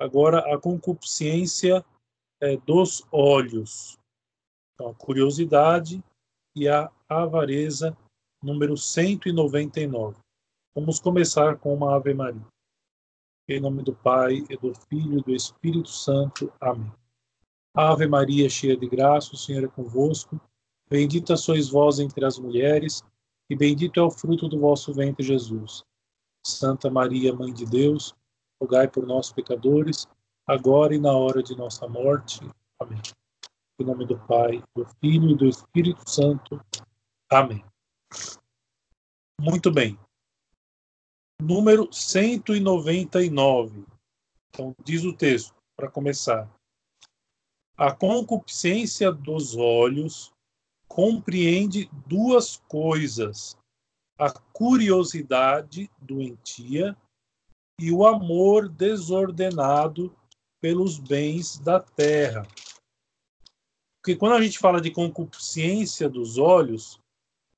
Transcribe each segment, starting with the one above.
Agora, a concupiscência é, dos olhos. Então, a curiosidade e a avareza, número 199. Vamos começar com uma Ave Maria. Em nome do Pai, e do Filho e do Espírito Santo. Amém. Ave Maria, cheia de graça, o Senhor é convosco. Bendita sois vós entre as mulheres, e bendito é o fruto do vosso ventre, Jesus. Santa Maria, Mãe de Deus, rogai por nós, pecadores, agora e na hora de nossa morte. Amém. Em nome do Pai, do Filho e do Espírito Santo. Amém. Muito bem. Número 199. Então, diz o texto, para começar. A concupiscência dos olhos compreende duas coisas: a curiosidade doentia e o amor desordenado pelos bens da terra. Porque quando a gente fala de concupiscência dos olhos,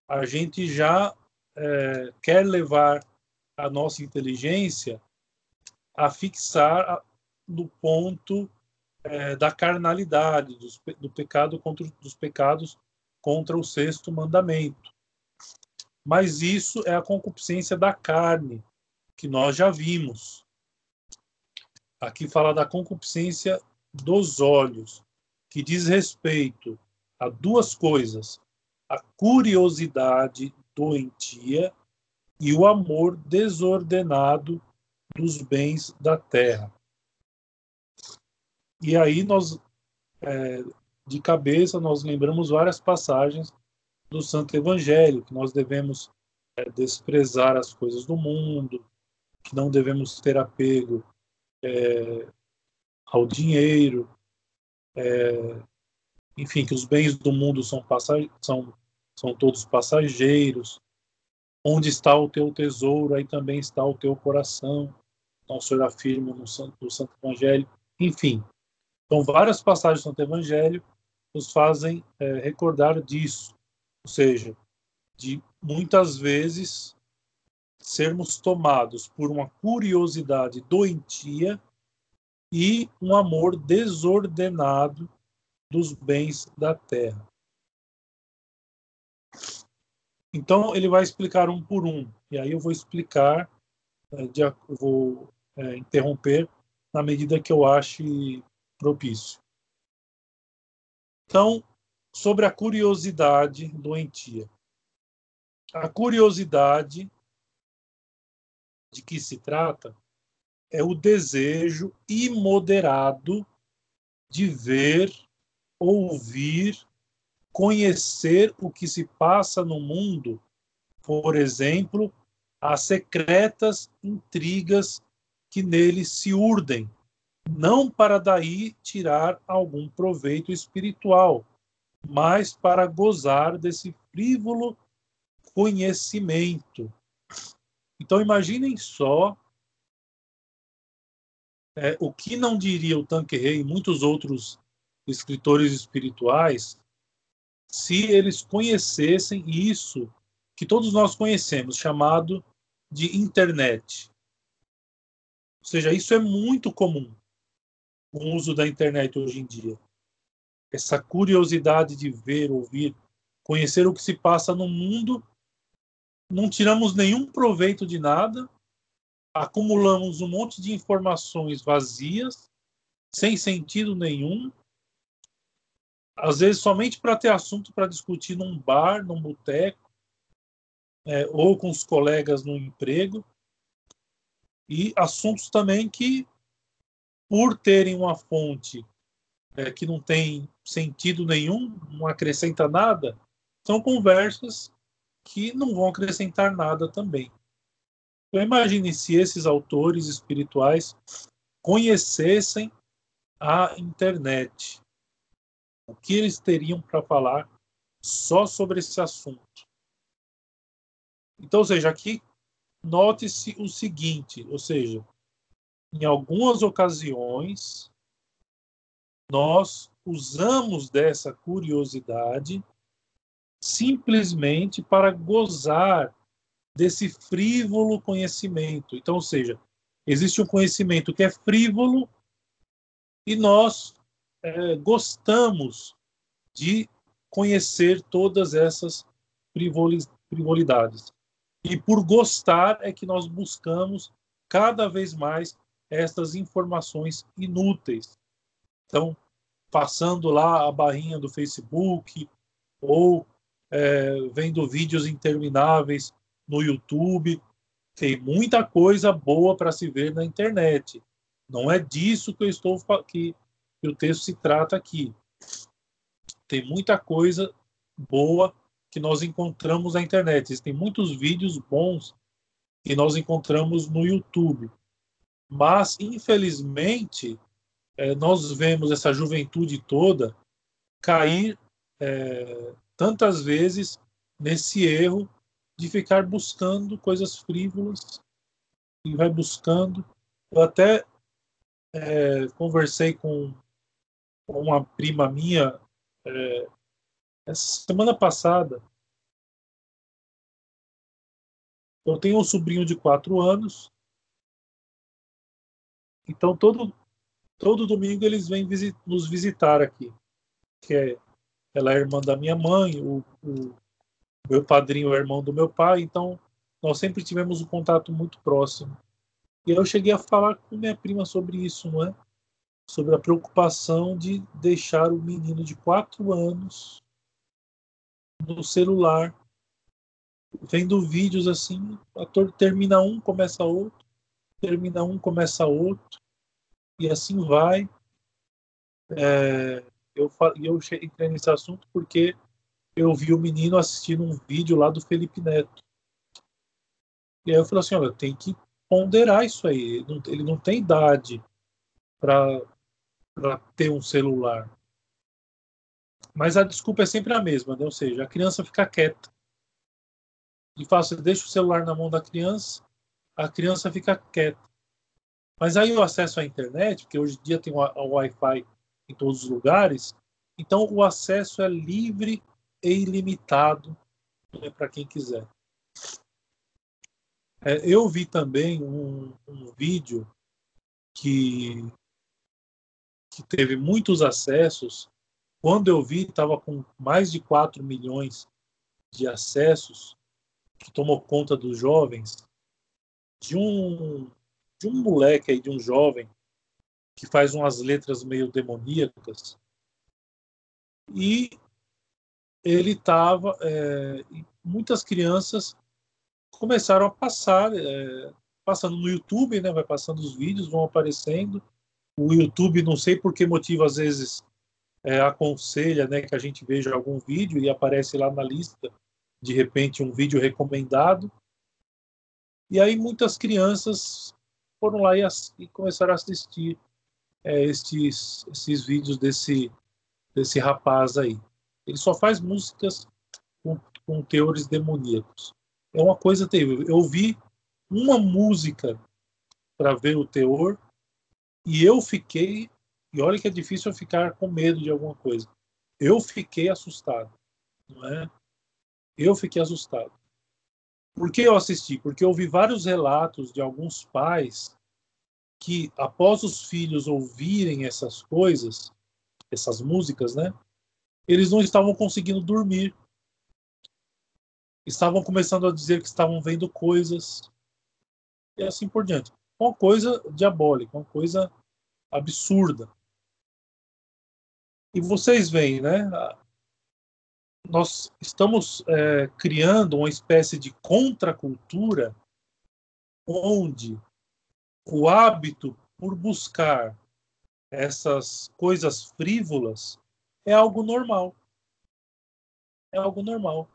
a gente já é, quer levar a nossa inteligência a fixar no ponto é, da carnalidade, dos, do pecado contra dos pecados contra o sexto mandamento. Mas isso é a concupiscência da carne, que nós já vimos. Aqui fala da concupiscência dos olhos, que diz respeito a duas coisas: a curiosidade doentia e o amor desordenado dos bens da terra. E aí nós, é, de cabeça, nós lembramos várias passagens do Santo Evangelho, que nós devemos é, desprezar as coisas do mundo, que não devemos ter apego é, ao dinheiro, é, enfim, que os bens do mundo são, são, são todos passageiros. Onde está o teu tesouro, aí também está o teu coração. Nosso Senhor afirma no Santo, no Santo Evangelho. Enfim, então várias passagens do Santo Evangelho nos fazem é, recordar disso. Ou seja, de muitas vezes sermos tomados por uma curiosidade doentia e um amor desordenado dos bens da terra. Então ele vai explicar um por um, e aí eu vou explicar, eu vou é, interromper na medida que eu ache propício. Então, sobre a curiosidade doentia. A curiosidade de que se trata é o desejo imoderado de ver, ouvir, conhecer o que se passa no mundo, por exemplo, as secretas intrigas que nele se urdem, não para daí tirar algum proveito espiritual, mas para gozar desse frívolo conhecimento. Então imaginem só é, o que não diria o Tanqueray e muitos outros escritores espirituais se eles conhecessem isso que todos nós conhecemos, chamado de internet. Ou seja, isso é muito comum, o uso da internet hoje em dia essa curiosidade de ver, ouvir, conhecer o que se passa no mundo, não tiramos nenhum proveito de nada, acumulamos um monte de informações vazias, sem sentido nenhum, às vezes somente para ter assunto para discutir num bar, num boteco, é, ou com os colegas no emprego, e assuntos também que, por terem uma fonte é, que não tem sentido nenhum, não acrescenta nada, são conversas que não vão acrescentar nada também. Então imagine se esses autores espirituais conhecessem a internet, o que eles teriam para falar só sobre esse assunto. Então, ou seja, aqui note-se o seguinte, ou seja, em algumas ocasiões nós usamos dessa curiosidade simplesmente para gozar desse frívolo conhecimento. Então, ou seja, existe um conhecimento que é frívolo E nós é, gostamos de conhecer todas essas frivolidades. E por gostar é que nós buscamos cada vez mais essas informações inúteis. Então, passando lá a barrinha do Facebook ou é, vendo vídeos intermináveis no YouTube. Tem muita coisa boa para se ver na internet. Não é disso que eu estou que, que o texto se trata aqui. Tem muita coisa boa que nós encontramos na internet. Existem muitos vídeos bons que nós encontramos no YouTube. Mas, infelizmente, é, nós vemos essa juventude toda cair é, tantas vezes nesse erro de ficar buscando coisas frívolas e vai buscando. Eu até é, conversei com, uma prima minha é, essa semana passada. Eu tenho um sobrinho de quatro anos. Então todo todo domingo eles vêm visit, nos visitar aqui, que é ela é irmã da minha mãe, o, o meu padrinho é irmão do meu pai, então nós sempre tivemos um contato muito próximo. E eu cheguei a falar com minha prima sobre isso, não é? Sobre a preocupação de deixar o menino de quatro anos no celular, vendo vídeos assim, ator termina um, começa outro, termina um, começa outro, e assim vai. É, eu, eu entrei nesse assunto porque eu vi o menino assistindo um vídeo lá do Felipe Neto. E aí eu falei assim, olha, tem que ponderar isso aí. Ele não, ele não tem idade para ter um celular. Mas a desculpa é sempre a mesma, né? ou seja, a criança fica quieta. E fácil, deixa o celular na mão da criança, a criança fica quieta. Mas aí o acesso à internet, porque hoje em dia tem o Wi-Fi em todos os lugares. Então, o acesso é livre e ilimitado né, para quem quiser. É, eu vi também um, um vídeo que, que teve muitos acessos. Quando eu vi, estava com mais de 4 milhões de acessos, que tomou conta dos jovens, de um, de um moleque aí, de um jovem, que faz umas letras meio demoníacas. E ele estava. É, muitas crianças começaram a passar, é, passando no YouTube, né? Vai passando os vídeos, vão aparecendo. O YouTube, não sei por que motivo, às vezes é, aconselha né, que a gente veja algum vídeo e aparece lá na lista, de repente, um vídeo recomendado. E aí muitas crianças foram lá e, e começaram a assistir é, estes, esses vídeos desse, desse rapaz aí. Ele só faz músicas com, com teores demoníacos. É uma coisa terrível. Eu vi uma música para ver o teor e eu fiquei. E olha que é difícil eu ficar com medo de alguma coisa. Eu fiquei assustado, não é? Eu fiquei assustado. Por que eu assisti? Porque eu vi vários relatos de alguns pais que após os filhos ouvirem essas coisas, essas músicas, né? Eles não estavam conseguindo dormir. Estavam começando a dizer que estavam vendo coisas e assim por diante. Uma coisa diabólica, uma coisa absurda. E vocês veem, né? Nós estamos é, criando uma espécie de contracultura onde o hábito por buscar essas coisas frívolas é algo normal. É algo normal.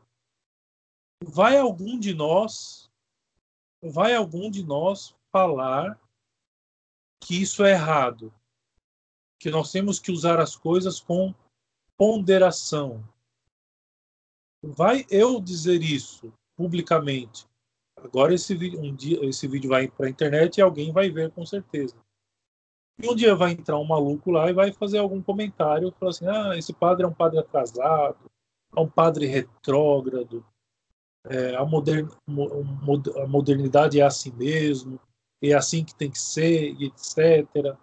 Vai algum de nós, vai algum de nós falar que isso é errado, que nós temos que usar as coisas com ponderação. Vai eu dizer isso publicamente Agora esse vídeo, um dia, esse vídeo vai para a internet e alguém vai ver com certeza. E um dia vai entrar um maluco lá e vai fazer algum comentário, falar assim: ah, esse padre é um padre atrasado, é um padre retrógrado, é, a, a modernidade é assim mesmo, é assim que tem que ser, etc.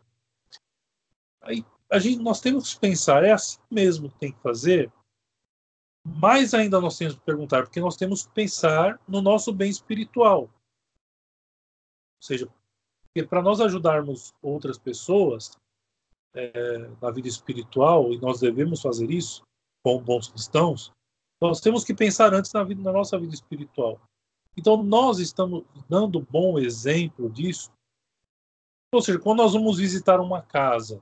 Aí a gente, nós temos que pensar, é assim mesmo que tem que fazer? Mais ainda nós temos que perguntar, porque nós temos que pensar no nosso bem espiritual. Ou seja, para nós ajudarmos outras pessoas é, na vida espiritual, e nós devemos fazer isso como bons cristãos, nós temos que pensar antes na, vida, na nossa vida espiritual. Então, nós estamos dando bom exemplo disso. Ou seja, quando nós vamos visitar uma casa,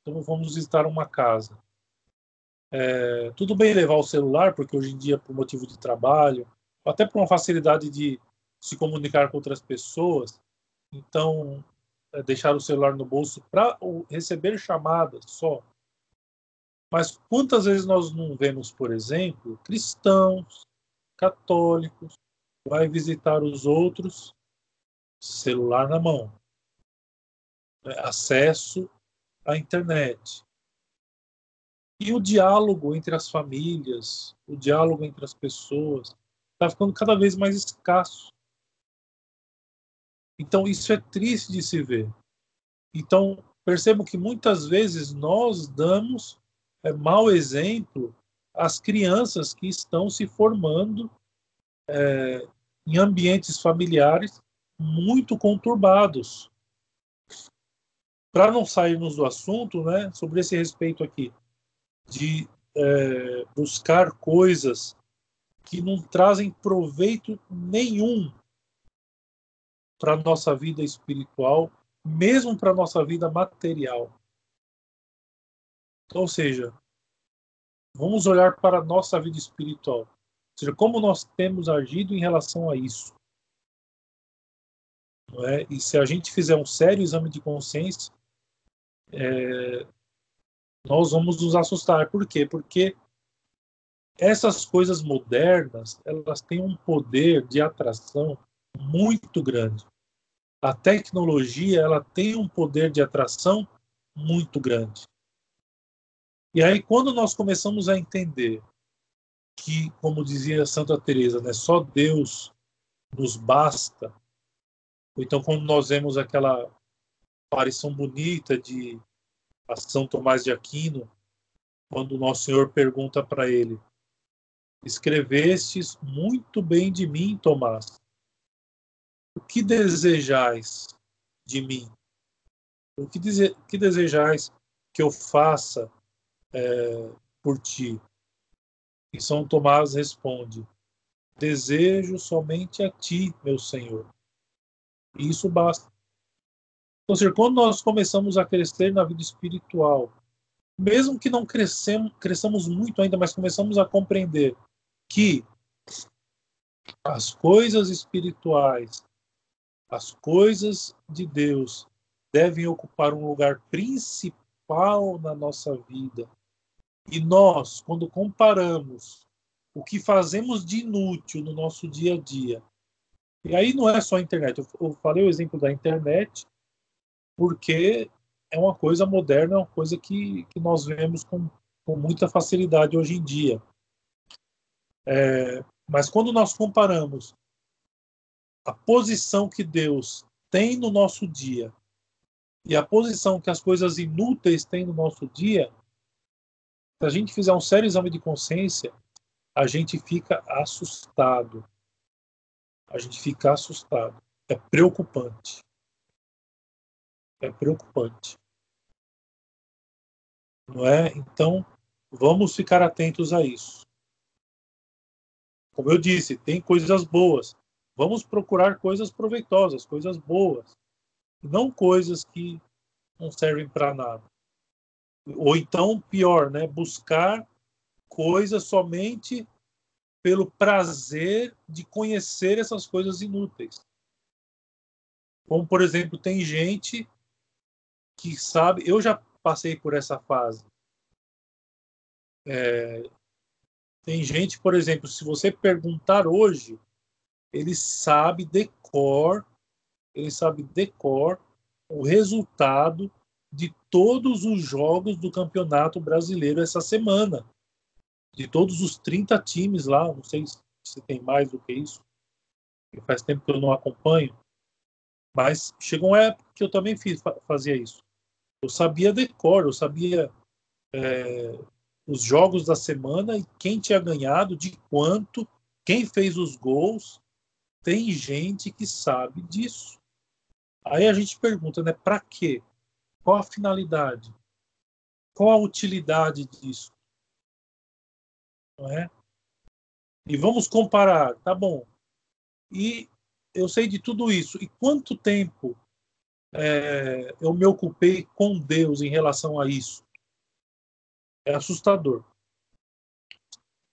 então vamos visitar uma casa. É, tudo bem levar o celular, porque hoje em dia, por motivo de trabalho, até por uma facilidade de se comunicar com outras pessoas, então é, deixar o celular no bolso para receber chamadas só. Mas quantas vezes nós não vemos, por exemplo, cristãos, católicos, vai visitar os outros, celular na mão, é, acesso à internet. E o diálogo entre as famílias, o diálogo entre as pessoas, está ficando cada vez mais escasso. Então, isso é triste de se ver. Então, percebo que muitas vezes nós damos é, mau exemplo às crianças que estão se formando é, em ambientes familiares muito conturbados. Para não sairmos do assunto, né, sobre esse respeito aqui, de é, buscar coisas que não trazem proveito nenhum para nossa vida espiritual, mesmo para nossa vida material. Ou seja, vamos olhar para a nossa vida espiritual. Ou seja, como nós temos agido em relação a isso. É? E se a gente fizer um sério exame de consciência, é, nós vamos nos assustar. Por quê? Porque essas coisas modernas, elas têm um poder de atração muito grande a tecnologia ela tem um poder de atração muito grande. E aí quando nós começamos a entender que, como dizia Santa Teresa, né, só Deus nos basta. Então quando nós vemos aquela aparição bonita de São Tomás de Aquino, quando nosso Senhor pergunta para ele: Escrevestes muito bem de mim, Tomás, o que desejais de mim? O que, dese que desejais que eu faça é, por ti? E São Tomás responde: Desejo somente a ti, meu Senhor. E isso basta. Ou seja, quando nós começamos a crescer na vida espiritual, mesmo que não crescemos, cresçamos muito ainda, mas começamos a compreender que as coisas espirituais as coisas de Deus devem ocupar um lugar principal na nossa vida. E nós, quando comparamos o que fazemos de inútil no nosso dia a dia, e aí não é só a internet, eu falei o exemplo da internet, porque é uma coisa moderna, é uma coisa que, que nós vemos com, com muita facilidade hoje em dia. É, mas quando nós comparamos a posição que Deus tem no nosso dia e a posição que as coisas inúteis têm no nosso dia, se a gente fizer um sério exame de consciência, a gente fica assustado. A gente fica assustado. É preocupante. É preocupante. Não é? Então, vamos ficar atentos a isso. Como eu disse, tem coisas boas, Vamos procurar coisas proveitosas, coisas boas, não coisas que não servem para nada. Ou então, pior, né, buscar coisas somente pelo prazer de conhecer essas coisas inúteis. Como, por exemplo, tem gente que sabe, eu já passei por essa fase. É, tem gente, por exemplo, se você perguntar hoje ele sabe decor, ele sabe decor o resultado de todos os jogos do Campeonato Brasileiro essa semana. De todos os 30 times lá, não sei se tem mais do que isso. Faz tempo que eu não acompanho. Mas chegou uma época que eu também fiz, fazia isso. Eu sabia decor, eu sabia é, os jogos da semana e quem tinha ganhado, de quanto, quem fez os gols. Tem gente que sabe disso. Aí a gente pergunta, né? Para quê? Qual a finalidade? Qual a utilidade disso? Não é? E vamos comparar, tá bom? E eu sei de tudo isso. E quanto tempo é, eu me ocupei com Deus em relação a isso? É assustador.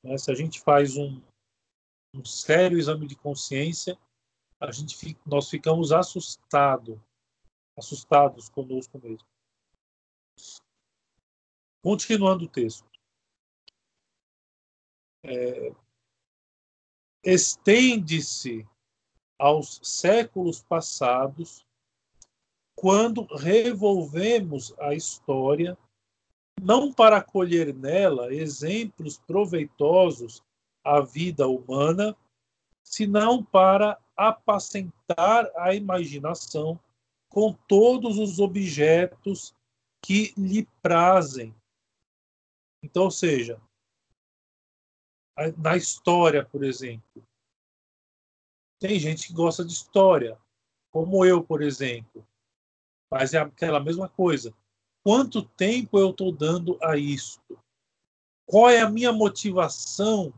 Né? Se a gente faz um, um sério exame de consciência, a gente fica, nós ficamos assustados, assustados conosco mesmo. Continuando o texto. É, Estende-se aos séculos passados, quando revolvemos a história, não para colher nela exemplos proveitosos à vida humana, senão para apacentar a imaginação com todos os objetos que lhe prazem. Então, ou seja, na história, por exemplo, tem gente que gosta de história, como eu, por exemplo, mas é aquela mesma coisa. Quanto tempo eu estou dando a isso? Qual é a minha motivação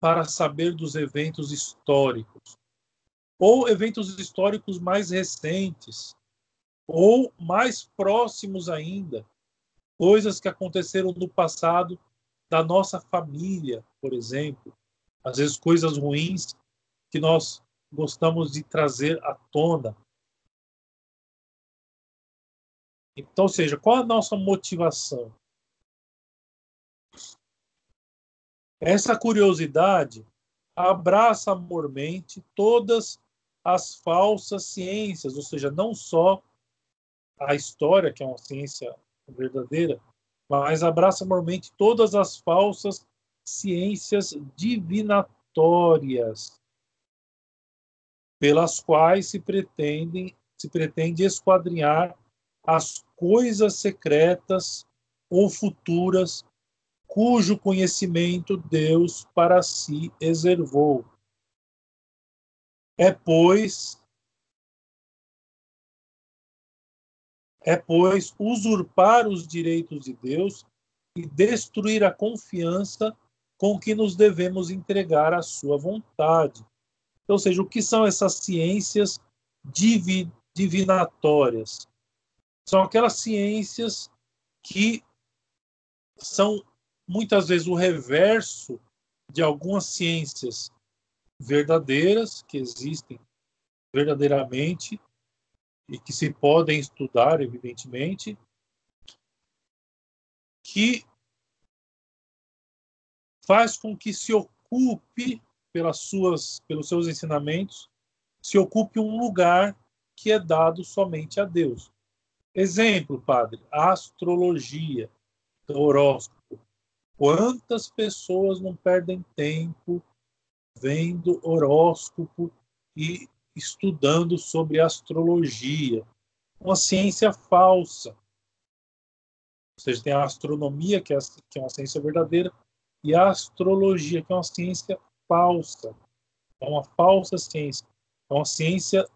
para saber dos eventos históricos? Ou eventos históricos mais recentes? Ou mais próximos ainda? Coisas que aconteceram no passado da nossa família, por exemplo. Às vezes, coisas ruins que nós gostamos de trazer à tona. Então, ou seja, qual a nossa motivação? Essa curiosidade abraça amormente todas as falsas ciências, ou seja, não só a história, que é uma ciência verdadeira, mas abraça amormente todas as falsas ciências divinatórias, pelas quais se pretendem se pretende esquadrinhar as coisas secretas ou futuras cujo conhecimento Deus para si reservou. É, pois, é, pois, usurpar os direitos de Deus e destruir a confiança com que nos devemos entregar à sua vontade. Ou seja, o que são essas ciências divi divinatórias? São aquelas ciências que são muitas vezes o reverso de algumas ciências verdadeiras que existem verdadeiramente e que se podem estudar, evidentemente, que faz com que se ocupe pelas suas, pelos seus ensinamentos, se ocupe um lugar que é dado somente a Deus. Exemplo, padre, astrologia, horóscopo. Quantas pessoas não perdem tempo vendo horóscopo e estudando sobre astrologia, uma ciência falsa. Ou seja, tem a astronomia, que é, que é uma ciência verdadeira, e a astrologia, que é uma ciência falsa. É uma falsa ciência. É uma ciência,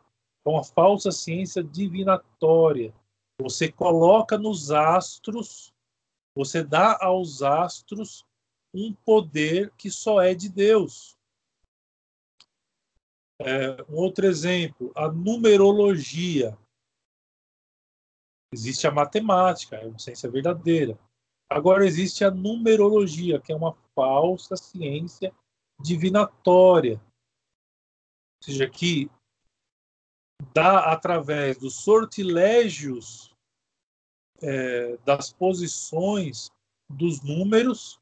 é uma falsa ciência divinatória. Você coloca nos astros, você dá aos astros um poder que só é de Deus. É, um outro exemplo, a numerologia. Existe a matemática, é uma ciência verdadeira. Agora existe a numerologia, que é uma falsa ciência divinatória. Ou seja, que dá através dos sortilégios é, das posições dos números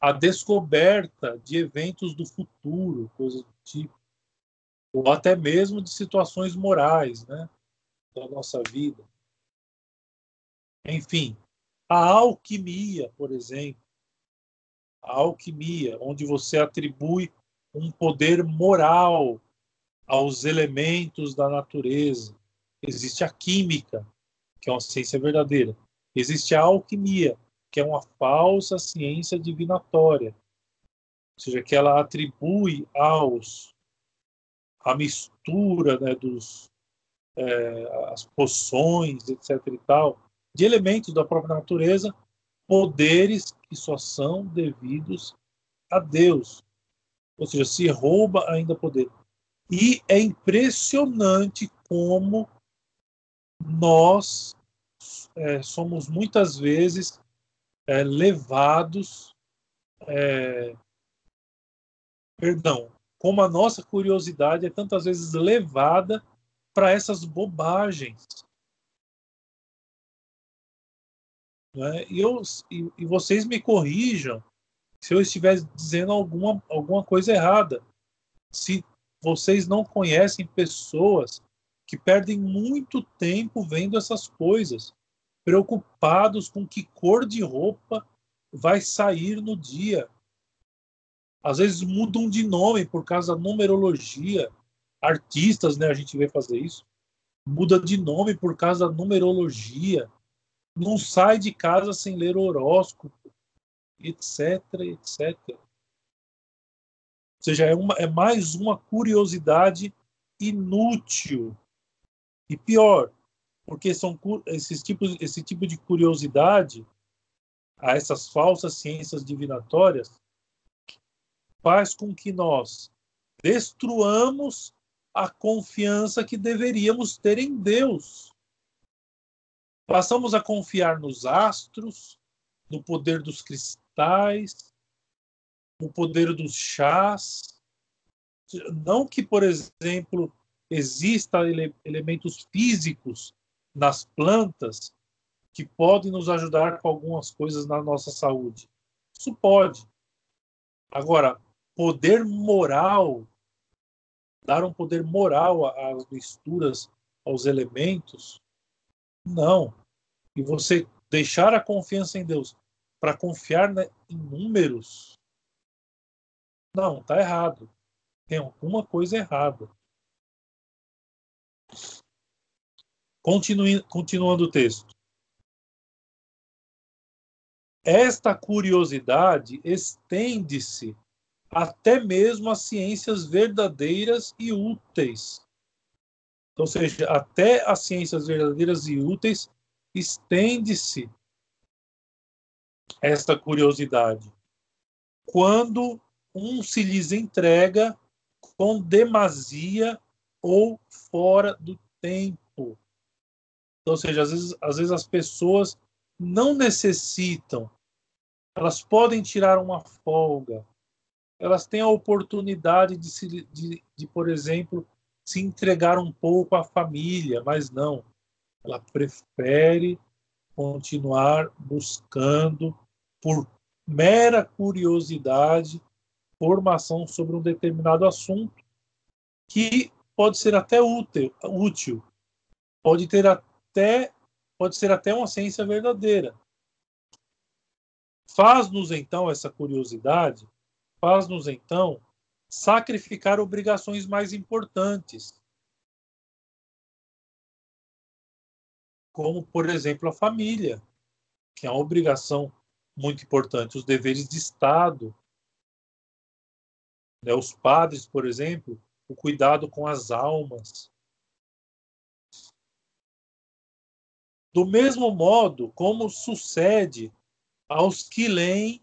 a descoberta de eventos do futuro, coisas do tipo, ou até mesmo de situações morais, né, da nossa vida. Enfim, a alquimia, por exemplo, a alquimia, onde você atribui um poder moral aos elementos da natureza. Existe a química, que é uma ciência verdadeira. Existe a alquimia, que é uma falsa ciência divinatória, ou seja, que ela atribui aos a mistura né, dos é, as poções, etc. e tal, de elementos da própria natureza, poderes que só são devidos a Deus. Ou seja, se rouba ainda poder. E é impressionante como nós é, somos muitas vezes é, levados, é, perdão, como a nossa curiosidade é tantas vezes levada para essas bobagens. Né? E, eu, e, e vocês me corrijam se eu estiver dizendo alguma, alguma coisa errada. Se vocês não conhecem pessoas que perdem muito tempo vendo essas coisas, preocupados com que cor de roupa vai sair no dia. Às vezes mudam de nome por causa da numerologia. Artistas, né, a gente vê fazer isso. Muda de nome por causa da numerologia. Não sai de casa sem ler horóscopo, etc, etc. Ou seja, é, uma, é mais uma curiosidade inútil. E pior, porque são esses tipos, esse tipo de curiosidade a essas falsas ciências divinatórias faz com que nós destruamos a confiança que deveríamos ter em Deus. Passamos a confiar nos astros, no poder dos cristais, no poder dos chás. Não que, por exemplo, exista ele elementos físicos nas plantas que podem nos ajudar com algumas coisas na nossa saúde. Isso pode. Agora, poder moral, dar um poder moral às misturas, aos elementos, não. E você deixar a confiança em Deus para confiar né, em números, não, está errado. Tem alguma coisa errada. Continue, continuando o texto. Esta curiosidade estende-se até mesmo às ciências verdadeiras e úteis. Ou seja, até as ciências verdadeiras e úteis estende-se esta curiosidade. Quando um se lhes entrega com demasia ou fora do tempo. Então, ou seja, às vezes, às vezes as pessoas não necessitam, elas podem tirar uma folga, elas têm a oportunidade de, se, de, de, por exemplo, se entregar um pouco à família, mas não. Ela prefere continuar buscando, por mera curiosidade, formação sobre um determinado assunto que pode ser até útil, útil pode ter até pode ser até uma ciência verdadeira. Faz-nos então essa curiosidade faz-nos então sacrificar obrigações mais importantes, como, por exemplo, a família, que é uma obrigação muito importante, os deveres de Estado. Né? Os padres, por exemplo, o cuidado com as almas. Do mesmo modo como sucede aos que leem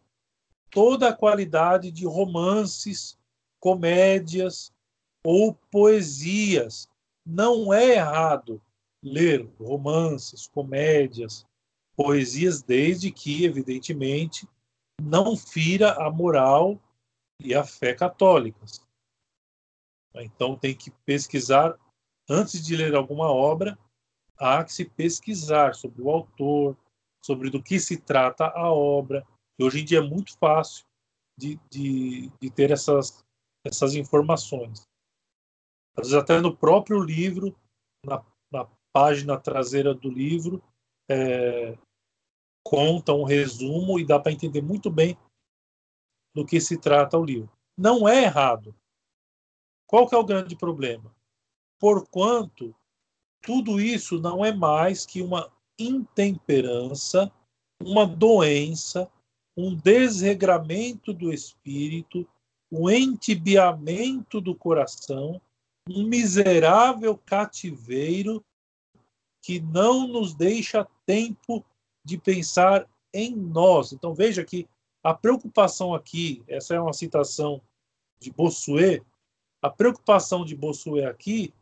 toda a qualidade de romances, comédias ou poesias. Não é errado ler romances, comédias, poesias, desde que, evidentemente, não fira a moral e a fé católicas. Então tem que pesquisar, antes de ler alguma obra, há que se pesquisar sobre o autor, sobre do que se trata a obra, e hoje em dia é muito fácil de, de, de ter essas, essas informações. Às vezes até no próprio livro, na, na página traseira do livro, é, conta um resumo e dá para entender muito bem do que se trata o livro. Não é errado. Qual que é o grande problema? Porquanto tudo isso não é mais que uma intemperança, uma doença, um desregramento do espírito, um entibiamento do coração, um miserável cativeiro que não nos deixa tempo de pensar em nós. Então veja que a preocupação aqui, essa é uma citação de Bossuet, a preocupação de Bossuet aqui,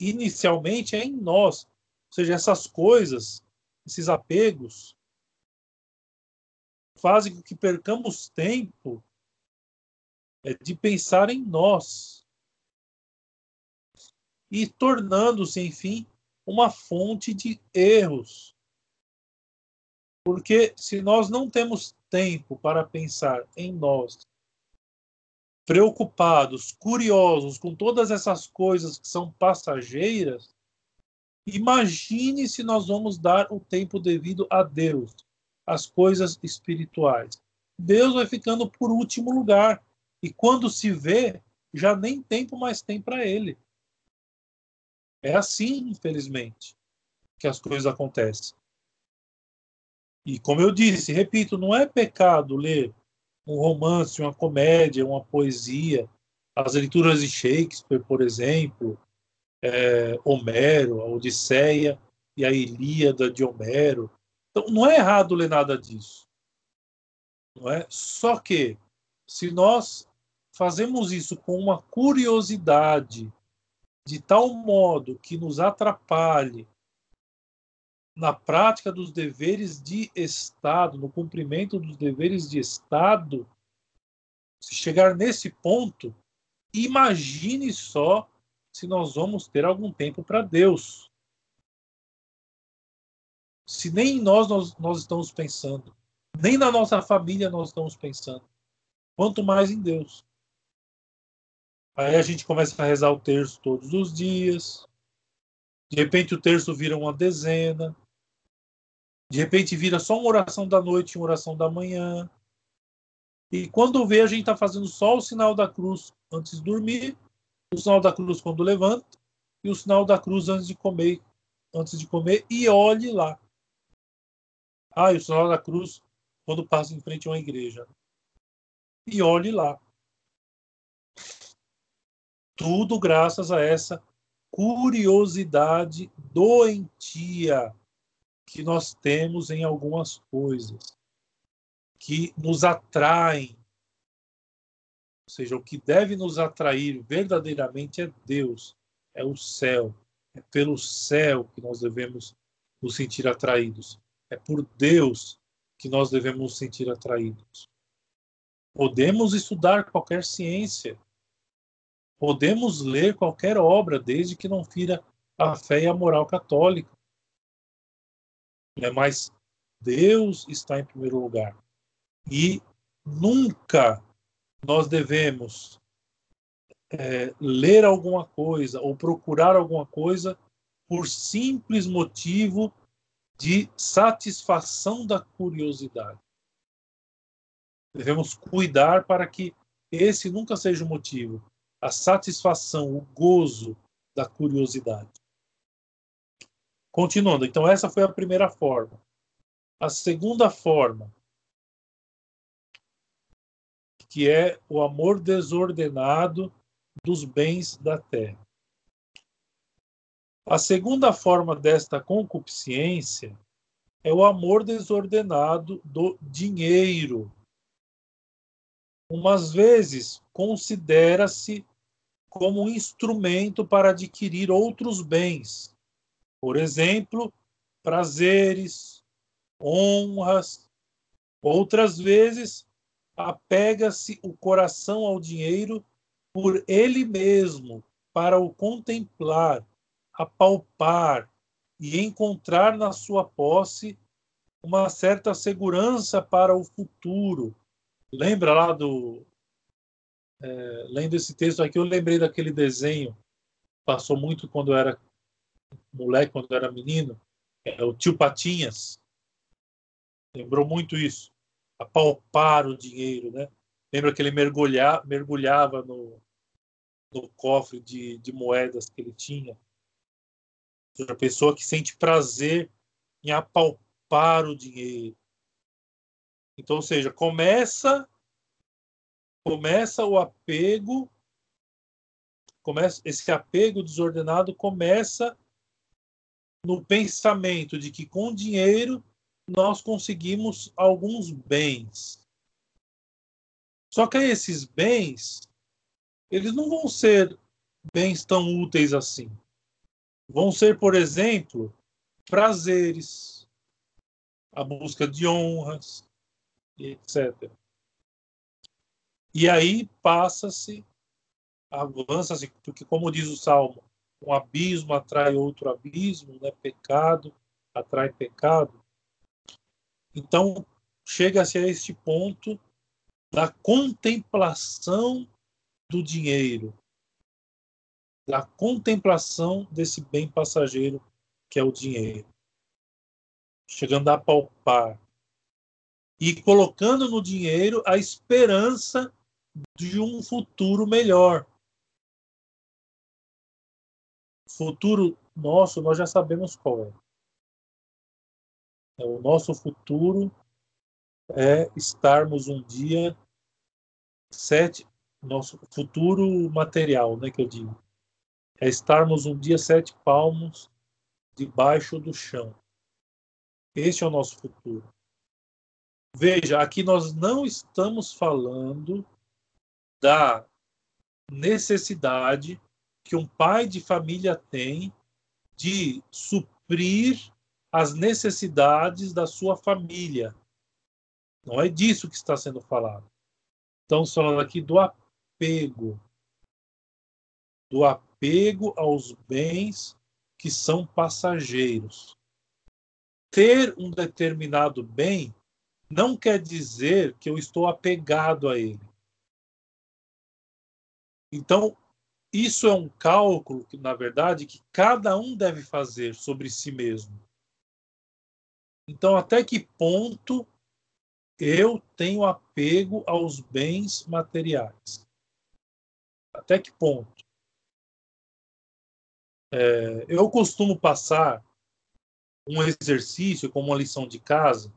inicialmente, é em nós. Ou seja, essas coisas, esses apegos, fazem com que percamos tempo é, de pensar em nós e tornando-se, enfim, uma fonte de erros. Porque se nós não temos tempo para pensar em nós, preocupados, curiosos com todas essas coisas que são passageiras, imagine se nós vamos dar o tempo devido a Deus, as coisas espirituais. Deus vai ficando por último lugar. E quando se vê, já nem tempo mais tem para ele. É assim, infelizmente, que as coisas acontecem. E como eu disse, repito, não é pecado ler um romance, uma comédia, uma poesia, as leituras de Shakespeare, por exemplo, é, Homero, a Odisseia e a Ilíada de Homero. Então, não é errado ler nada disso. Não é? Só que, se nós fazemos isso com uma curiosidade de tal modo que nos atrapalhe na prática dos deveres de Estado, no cumprimento dos deveres de Estado, se chegar nesse ponto, imagine só se nós vamos ter algum tempo para Deus. Se nem em nós, nós nós estamos pensando, nem na nossa família nós estamos pensando, quanto mais em Deus. Aí a gente começa a rezar o terço todos os dias. De repente o terço vira uma dezena. De repente vira só uma oração da noite uma oração da manhã. E quando vê, a gente está fazendo só o sinal da cruz antes de dormir, o sinal da cruz quando levanta e o sinal da cruz antes de comer, antes de comer e olhe lá. Ah, e o sinal da cruz quando passa em frente a uma igreja. E olhe lá. Tudo graças a essa curiosidade doentia que nós temos em algumas coisas, que nos atraem. Ou seja, o que deve nos atrair verdadeiramente é Deus, é o céu. É pelo céu que nós devemos nos sentir atraídos. É por Deus que nós devemos nos sentir atraídos. Podemos estudar qualquer ciência, Podemos ler qualquer obra, desde que não fira a fé e a moral católica. É, mas Deus está em primeiro lugar. E nunca nós devemos é, ler alguma coisa ou procurar alguma coisa por simples motivo de satisfação da curiosidade. Devemos cuidar para que esse nunca seja o motivo, a satisfação, o gozo da curiosidade. Continuando, então essa foi a primeira forma. A segunda forma, que é o amor desordenado dos bens da terra. A segunda forma desta concupiscência é o amor desordenado do dinheiro. Umas vezes considera-se como um instrumento para adquirir outros bens, por exemplo, prazeres, honras. Outras vezes, apega-se o coração ao dinheiro por ele mesmo, para o contemplar, apalpar e encontrar na sua posse uma certa segurança para o futuro. Lembra lá do é, lendo esse texto aqui, eu lembrei daquele desenho, passou muito quando eu era moleque, quando era menino, é o tio Patinhas. Lembrou muito isso. Apalpar o dinheiro, né? Lembra que ele mergulha, mergulhava no, no cofre de, de moedas que ele tinha. A pessoa que sente prazer em apalpar o dinheiro. Então, ou seja, começa começa o apego começa esse apego desordenado começa no pensamento de que com dinheiro nós conseguimos alguns bens. Só que esses bens, eles não vão ser bens tão úteis assim. Vão ser, por exemplo, prazeres, a busca de honras, etc. E aí passa-se, avança-se, porque como diz o Salmo, um abismo atrai outro abismo, né? pecado atrai pecado. Então, chega-se a este ponto da contemplação do dinheiro, da contemplação desse bem passageiro que é o dinheiro, chegando a palpar e colocando no dinheiro a esperança de um futuro melhor. Futuro nosso, nós já sabemos qual é. é o nosso futuro é estarmos um dia sete nosso futuro material, né, que eu digo, é estarmos um dia sete palmos debaixo do chão. Este é o nosso futuro. Veja, aqui nós não estamos falando da necessidade que um pai de família tem de suprir as necessidades da sua família. Não é disso que está sendo falado. Estamos falando aqui do apego. Do apego aos bens que são passageiros. Ter um determinado bem não quer dizer que eu estou apegado a ele. Então, isso é um cálculo que, na verdade, que cada um deve fazer sobre si mesmo. Então, até que ponto eu tenho apego aos bens materiais? Até que ponto? É, eu costumo passar um exercício como uma lição de casa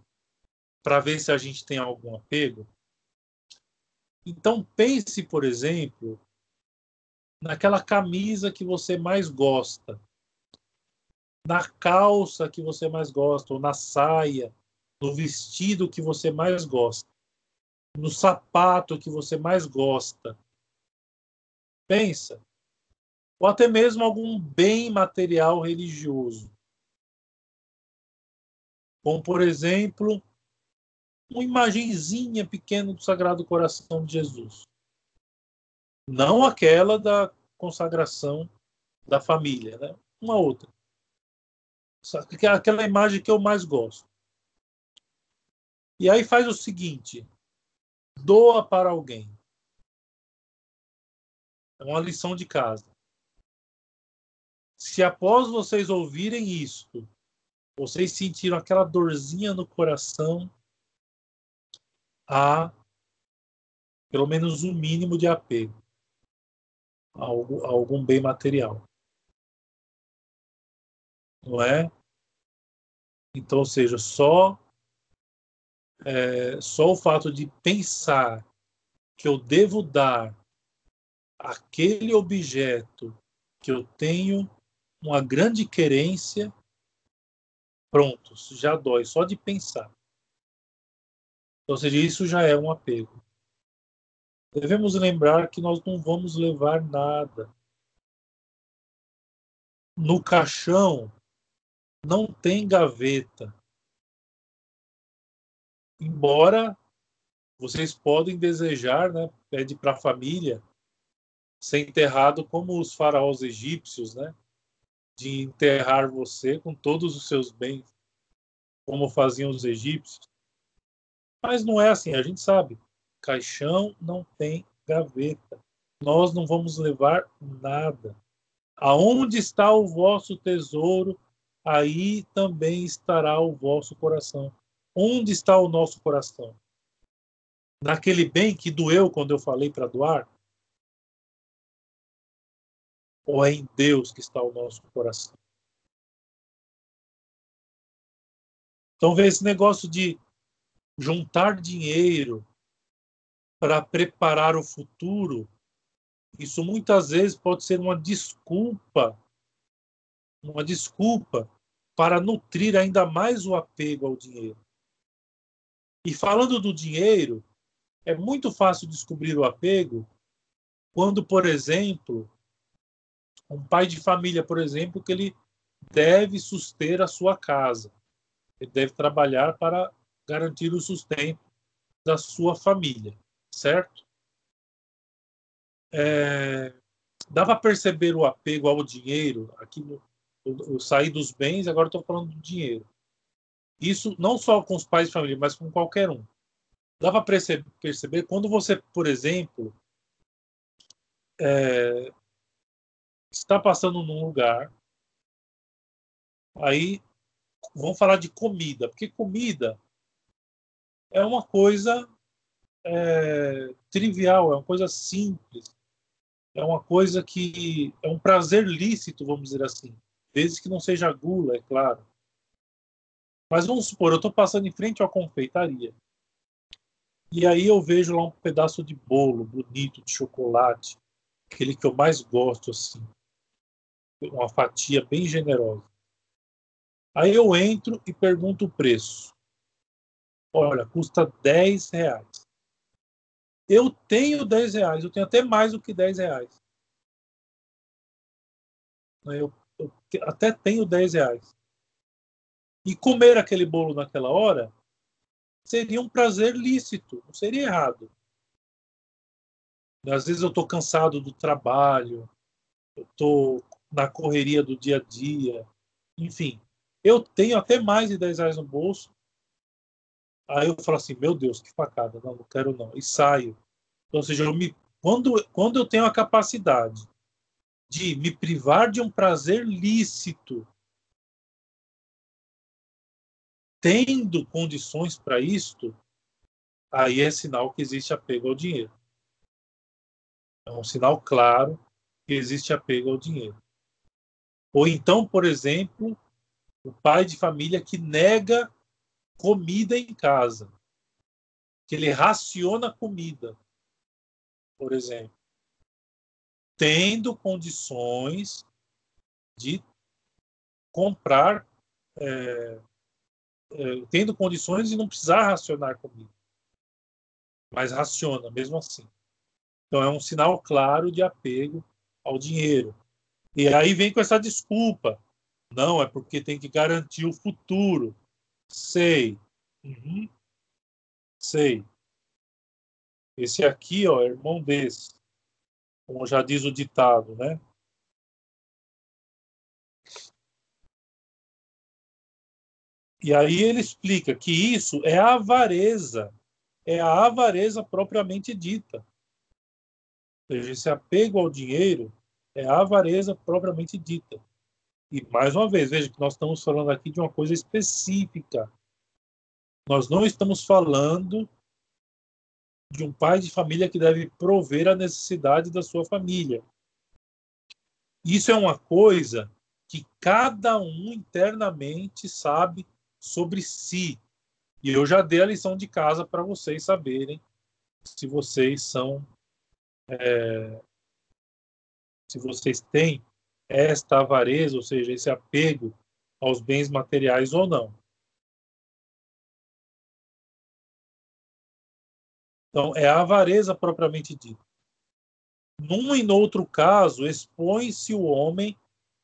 para ver se a gente tem algum apego. Então pense, por exemplo, naquela camisa que você mais gosta, na calça que você mais gosta, ou na saia, no vestido que você mais gosta, no sapato que você mais gosta. Pensa. Ou até mesmo algum bem material religioso. Como, por exemplo, uma imagenzinha pequena do Sagrado Coração de Jesus. Não aquela da consagração da família, né? uma outra. É aquela imagem que eu mais gosto. E aí faz o seguinte: doa para alguém. É uma lição de casa. Se após vocês ouvirem isto, vocês sentiram aquela dorzinha no coração, há pelo menos um mínimo de apego algo, algum bem material. Não é? Então, ou seja, só é, só o fato de pensar que eu devo dar aquele objeto que eu tenho uma grande querência, pronto, já dói só de pensar. Ou seja, isso já é um apego. Devemos lembrar que nós não vamos levar nada. No caixão não tem gaveta. Embora vocês podem desejar, né, pede para a família ser enterrado como os faraós egípcios, né, de enterrar você com todos os seus bens, como faziam os egípcios. Mas não é assim, a gente sabe. Caixão não tem gaveta. Nós não vamos levar nada. Aonde está o vosso tesouro, aí também estará o vosso coração. Onde está o nosso coração? Naquele bem que doeu quando eu falei para doar? Ou é em Deus que está o nosso coração? Então, vê esse negócio de juntar dinheiro para preparar o futuro, isso muitas vezes pode ser uma desculpa, uma desculpa para nutrir ainda mais o apego ao dinheiro. E falando do dinheiro, é muito fácil descobrir o apego quando, por exemplo, um pai de família, por exemplo, que ele deve suster a sua casa. Ele deve trabalhar para garantir o sustento da sua família, certo? É, dá para perceber o apego ao dinheiro aqui no, eu, eu saí dos bens, agora estou falando do dinheiro. Isso não só com os pais de família, mas com qualquer um. Dá para perceber, perceber quando você, por exemplo, é, está passando num lugar, aí vamos falar de comida, porque comida é uma coisa é, trivial, é uma coisa simples, é uma coisa que é um prazer lícito, vamos dizer assim, desde que não seja gula, é claro. Mas vamos supor, eu estou passando em frente à confeitaria. E aí eu vejo lá um pedaço de bolo bonito de chocolate, aquele que eu mais gosto, assim. Uma fatia bem generosa. Aí eu entro e pergunto o preço. Olha, custa 10 reais. Eu tenho 10 reais, eu tenho até mais do que 10 reais. Eu, eu até tenho 10 reais. E comer aquele bolo naquela hora seria um prazer lícito, não seria errado. Às vezes eu estou cansado do trabalho, eu estou na correria do dia a dia, enfim. Eu tenho até mais de 10 reais no bolso. Aí eu falo assim, meu Deus, que facada, não, não quero não. E saio. Então, ou seja, eu me, quando, quando eu tenho a capacidade de me privar de um prazer lícito tendo condições para isto, aí é sinal que existe apego ao dinheiro. É um sinal claro que existe apego ao dinheiro. Ou então, por exemplo, o pai de família que nega comida em casa, que ele raciona comida, por exemplo, tendo condições de comprar é, é, tendo condições de não precisar racionar comigo. Mas raciona, mesmo assim. Então é um sinal claro de apego ao dinheiro. E aí vem com essa desculpa. Não, é porque tem que garantir o futuro. Sei. Uhum. Sei. Esse aqui, ó, é irmão desse. Como já diz o ditado, né? E aí ele explica que isso é a avareza, é a avareza propriamente dita. Ou seja, esse apego ao dinheiro é a avareza propriamente dita. E mais uma vez, veja que nós estamos falando aqui de uma coisa específica. Nós não estamos falando de um pai de família que deve prover a necessidade da sua família. Isso é uma coisa que cada um internamente sabe sobre si. E eu já dei a lição de casa para vocês saberem se vocês são. É, se vocês têm esta avareza, ou seja, esse apego aos bens materiais ou não. Então, é a avareza propriamente dita. Num e no outro caso, expõe-se o homem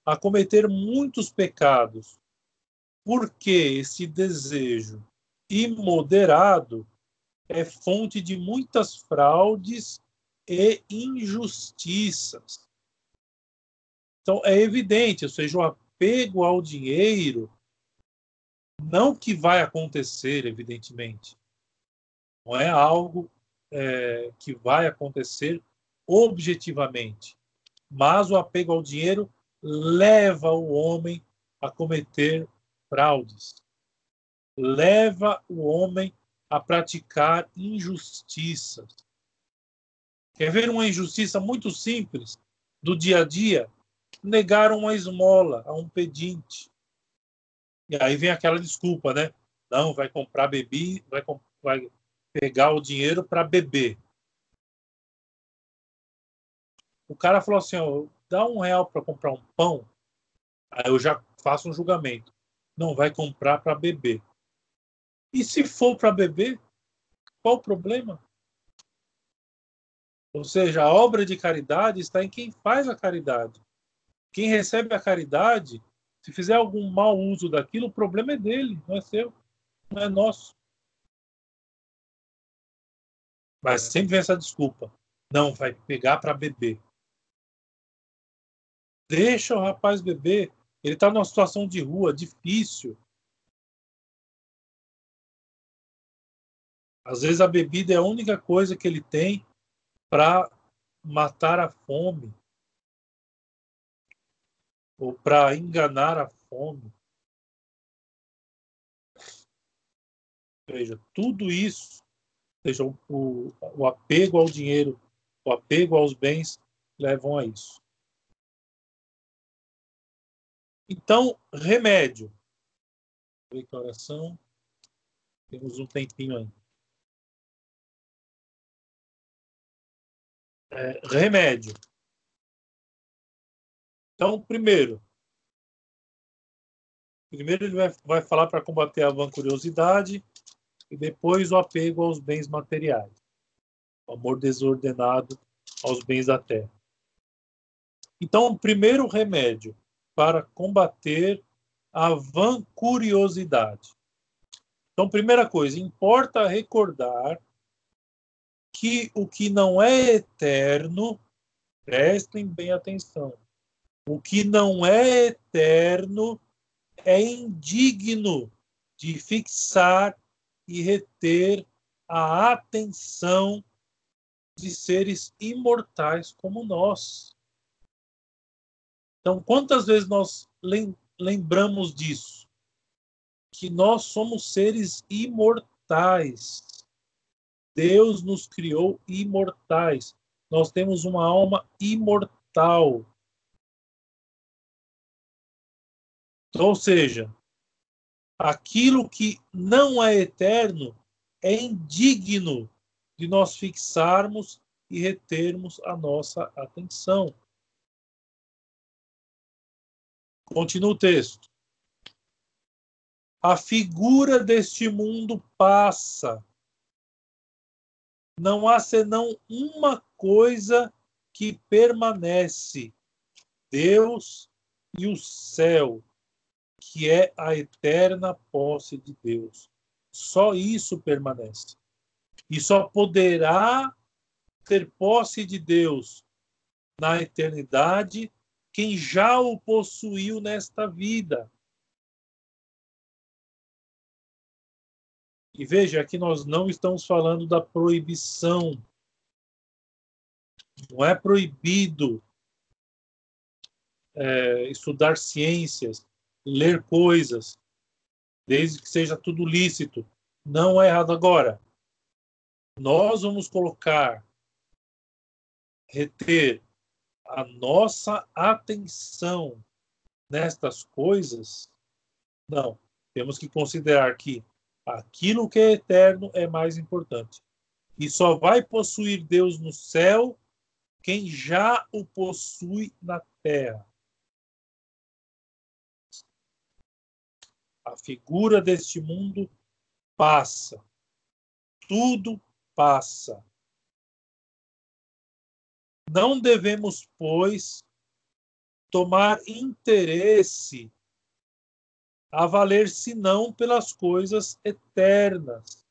a cometer muitos pecados, porque esse desejo imoderado é fonte de muitas fraudes e injustiças. Então, é evidente, ou seja, o apego ao dinheiro, não que vai acontecer, evidentemente, não é algo é, que vai acontecer objetivamente, mas o apego ao dinheiro leva o homem a cometer fraudes, leva o homem a praticar injustiças. Quer ver uma injustiça muito simples do dia a dia? Negar uma esmola a um pedinte. E aí vem aquela desculpa, né? Não, vai comprar bebida, vai, vai pegar o dinheiro para beber. O cara falou assim: ó, dá um real para comprar um pão. Aí eu já faço um julgamento. Não vai comprar para beber. E se for para beber, qual o problema? Ou seja, a obra de caridade está em quem faz a caridade. Quem recebe a caridade, se fizer algum mau uso daquilo, o problema é dele, não é seu, não é nosso. Mas sempre vem essa desculpa. Não, vai pegar para beber. Deixa o rapaz beber. Ele está numa situação de rua difícil. Às vezes a bebida é a única coisa que ele tem para matar a fome ou para enganar a fome. Veja, tudo isso, seja, o, o apego ao dinheiro, o apego aos bens, levam a isso. Então, remédio. Declaração. Temos um tempinho aí. É, remédio. Então, primeiro, primeiro ele vai, vai falar para combater a vancuriosidade e depois o apego aos bens materiais, o amor desordenado aos bens da terra. Então, o primeiro remédio para combater a vancuriosidade. Então, primeira coisa, importa recordar que o que não é eterno, prestem bem atenção, o que não é eterno é indigno de fixar e reter a atenção de seres imortais como nós. Então, quantas vezes nós lembramos disso? Que nós somos seres imortais. Deus nos criou imortais. Nós temos uma alma imortal. Ou seja, aquilo que não é eterno é indigno de nós fixarmos e retermos a nossa atenção. Continua o texto. A figura deste mundo passa. Não há senão uma coisa que permanece: Deus e o céu que é a eterna posse de Deus. Só isso permanece. E só poderá ter posse de Deus na eternidade quem já o possuiu nesta vida. E veja, aqui nós não estamos falando da proibição. Não é proibido é, estudar ciências, ler coisas, desde que seja tudo lícito. Não é errado agora. Nós vamos colocar, reter a nossa atenção nestas coisas. Não. Temos que considerar que aquilo que é eterno é mais importante. E só vai possuir Deus no céu quem já o possui na terra. A figura deste mundo passa. Tudo passa. Não devemos, pois, tomar interesse a valer senão pelas coisas eternas.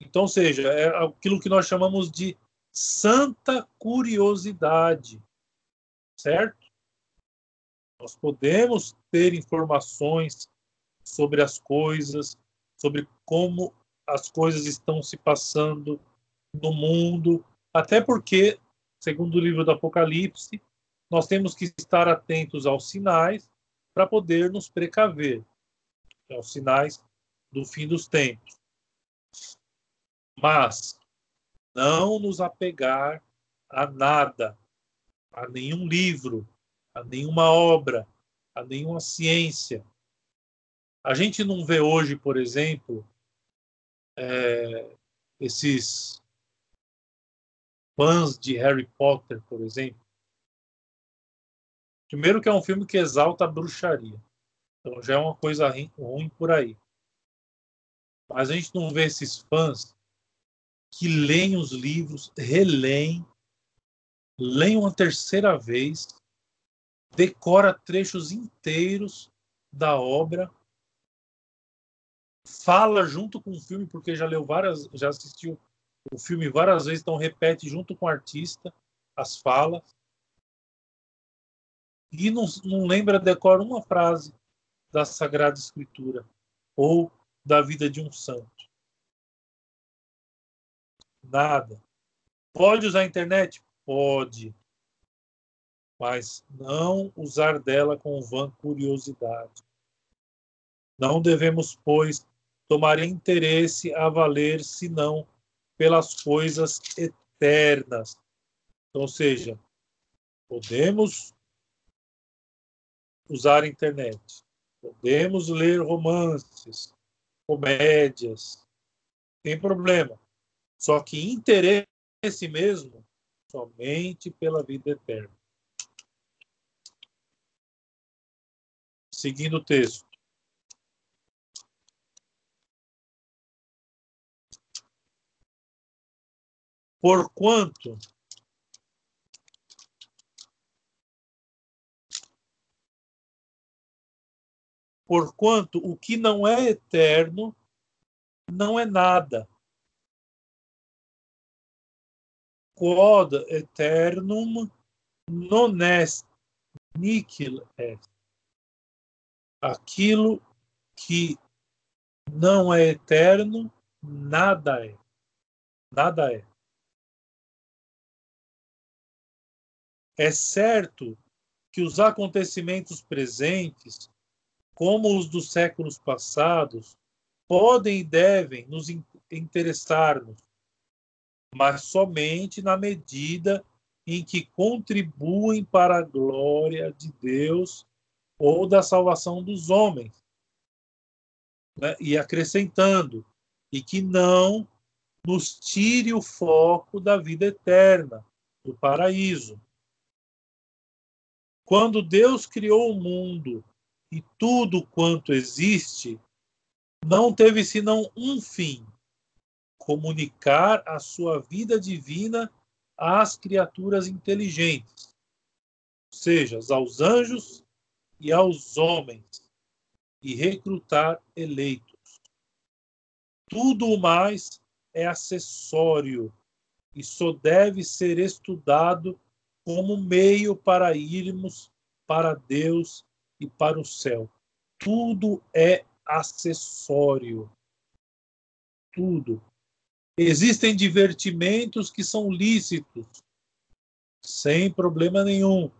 Então, seja, é aquilo que nós chamamos de santa curiosidade, certo? Nós podemos ter informações sobre as coisas, sobre como as coisas estão se passando no mundo, até porque, segundo o livro do Apocalipse, nós temos que estar atentos aos sinais para poder nos precaver, aos sinais do fim dos tempos. Mas não nos apegar a nada, a nenhum livro, a nenhuma obra, a nenhuma ciência, A gente não vê hoje, por exemplo, é, esses fãs de Harry Potter, por exemplo. Primeiro que é um filme que exalta a bruxaria. Então já é uma coisa ruim por aí. Mas a gente não vê esses fãs que leem os livros, releem, leem uma terceira vez, decora trechos inteiros da obra, fala junto com o filme, porque já leu várias, já assistiu o filme várias vezes, então repete junto com o artista as falas. E não, não lembra, decora uma frase da Sagrada Escritura ou da vida de um santo. Nada. Pode usar a internet? Pode. Mas não usar dela com vã curiosidade. Não devemos, pois, tomar interesse a valer senão pelas coisas eternas. Então, ou seja, podemos usar a internet, podemos ler romances, comédias, tem problema. Só que interesse mesmo somente pela vida eterna. Seguindo o texto. Porquanto Porquanto o que não é eterno não é nada. Quod eternum non est nihil est. Aquilo que não é eterno, nada é. Nada é. É certo que os acontecimentos presentes, como os dos séculos passados, podem e devem nos interessar-nos, mas somente na medida em que contribuem para a glória de Deus ou da salvação dos homens. Né? E acrescentando, e que não nos tire o foco da vida eterna, do paraíso. Quando Deus criou o mundo e tudo quanto existe, não teve senão um fim: comunicar a sua vida divina às criaturas inteligentes, ou seja, aos anjos e aos homens, e recrutar eleitos. Tudo o mais é acessório e só deve ser estudado como meio para irmos para Deus e para o céu. Tudo é acessório. Tudo. Existem divertimentos que são lícitos, sem problema nenhum.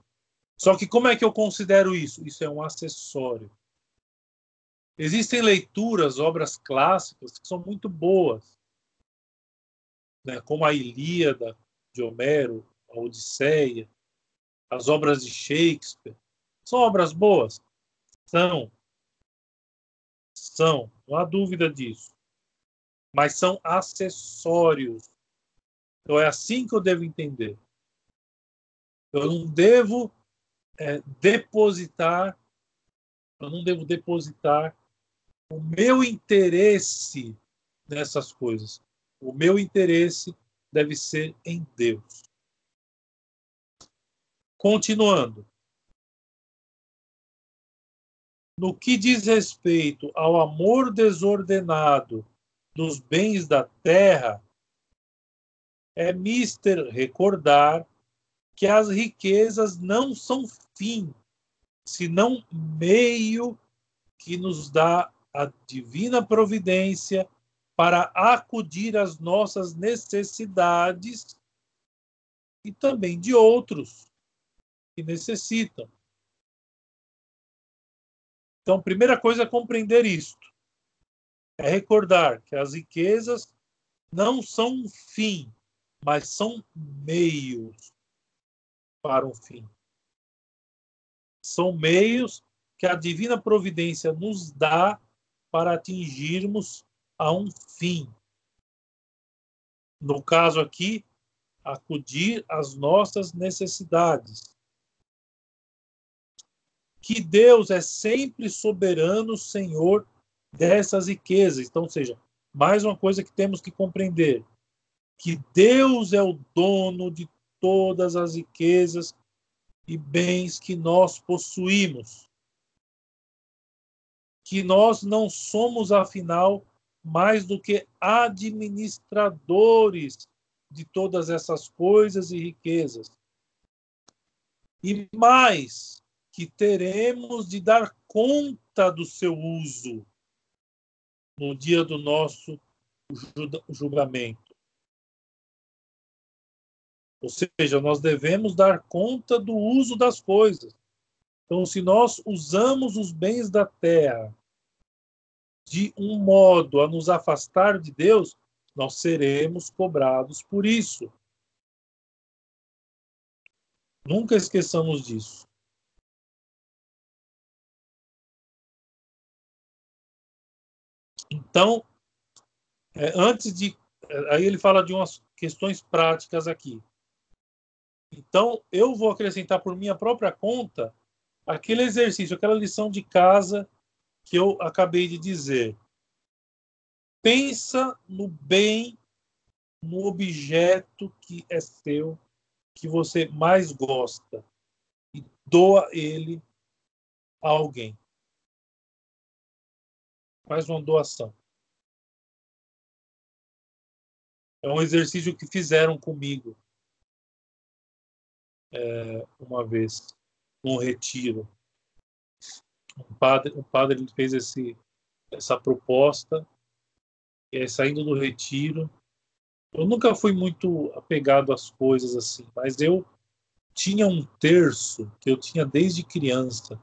Só que como é que eu considero isso? Isso é um acessório. Existem leituras, obras clássicas, que são muito boas, né? como a Ilíada de Homero, a Odisseia, as obras de Shakespeare, são obras boas? São. São, não há dúvida disso. Mas são acessórios. Então é assim que eu devo entender. Eu não devo é, depositar, eu não devo depositar o meu interesse nessas coisas. O meu interesse deve ser em Deus. Continuando. No que diz respeito ao amor desordenado dos bens da terra, é mister recordar que as riquezas não são fim, senão meio que nos dá a divina providência para acudir às nossas necessidades e também de outros que necessitam. Então, primeira coisa é compreender isto. É recordar que as riquezas não são um fim, mas são meios para um fim. São meios que a divina providência nos dá para atingirmos a um fim. No caso aqui, acudir às nossas necessidades. Que Deus é sempre soberano, Senhor dessas riquezas. Então, ou seja, mais uma coisa que temos que compreender: que Deus é o dono de todas as riquezas e bens que nós possuímos. Que nós não somos, afinal, mais do que administradores de todas essas coisas e riquezas. E mais, que teremos de dar conta do seu uso no dia do nosso julgamento. Ou seja, nós devemos dar conta do uso das coisas. Então, se nós usamos os bens da terra de um modo a nos afastar de Deus, nós seremos cobrados por isso. Nunca esqueçamos disso. Então, é, antes de. É, aí ele fala de umas questões práticas aqui. Então, eu vou acrescentar por minha própria conta aquele exercício, aquela lição de casa que eu acabei de dizer. Pensa no bem, no objeto que é seu, que você mais gosta, e doa ele a alguém. Faz uma doação. É um exercício que fizeram comigo é, uma vez, num retiro um padre, um padre fez esse, essa proposta, aí, saindo do retiro, eu nunca fui muito apegado às coisas assim, mas eu tinha um terço que eu tinha desde criança.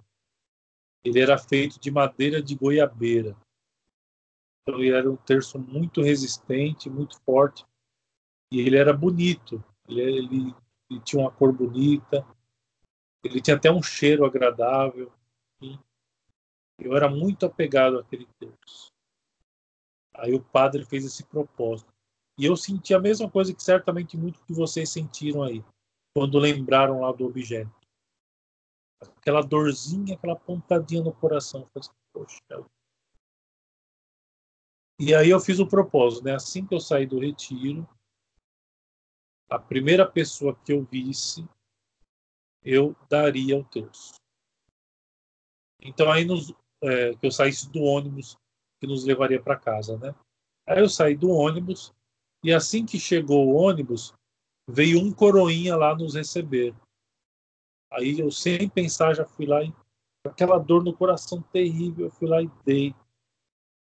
Ele era feito de madeira de goiabeira. Então ele era um terço muito resistente, muito forte. E ele era bonito. Ele, ele, ele tinha uma cor bonita. Ele tinha até um cheiro agradável. Eu era muito apegado àquele terço. Aí o padre fez esse propósito. E eu senti a mesma coisa que certamente muitos de vocês sentiram aí, quando lembraram lá do objeto. Aquela dorzinha, aquela pontadinha no coração. Assim, Poxa. E aí eu fiz o propósito, né? Assim que eu saí do retiro, a primeira pessoa que eu visse, eu daria o terço. Então aí nos, é, que eu saísse do ônibus que nos levaria para casa, né? Aí eu saí do ônibus e assim que chegou o ônibus, veio um coroinha lá nos receber. Aí eu, sem pensar, já fui lá e aquela dor no coração terrível, eu fui lá e dei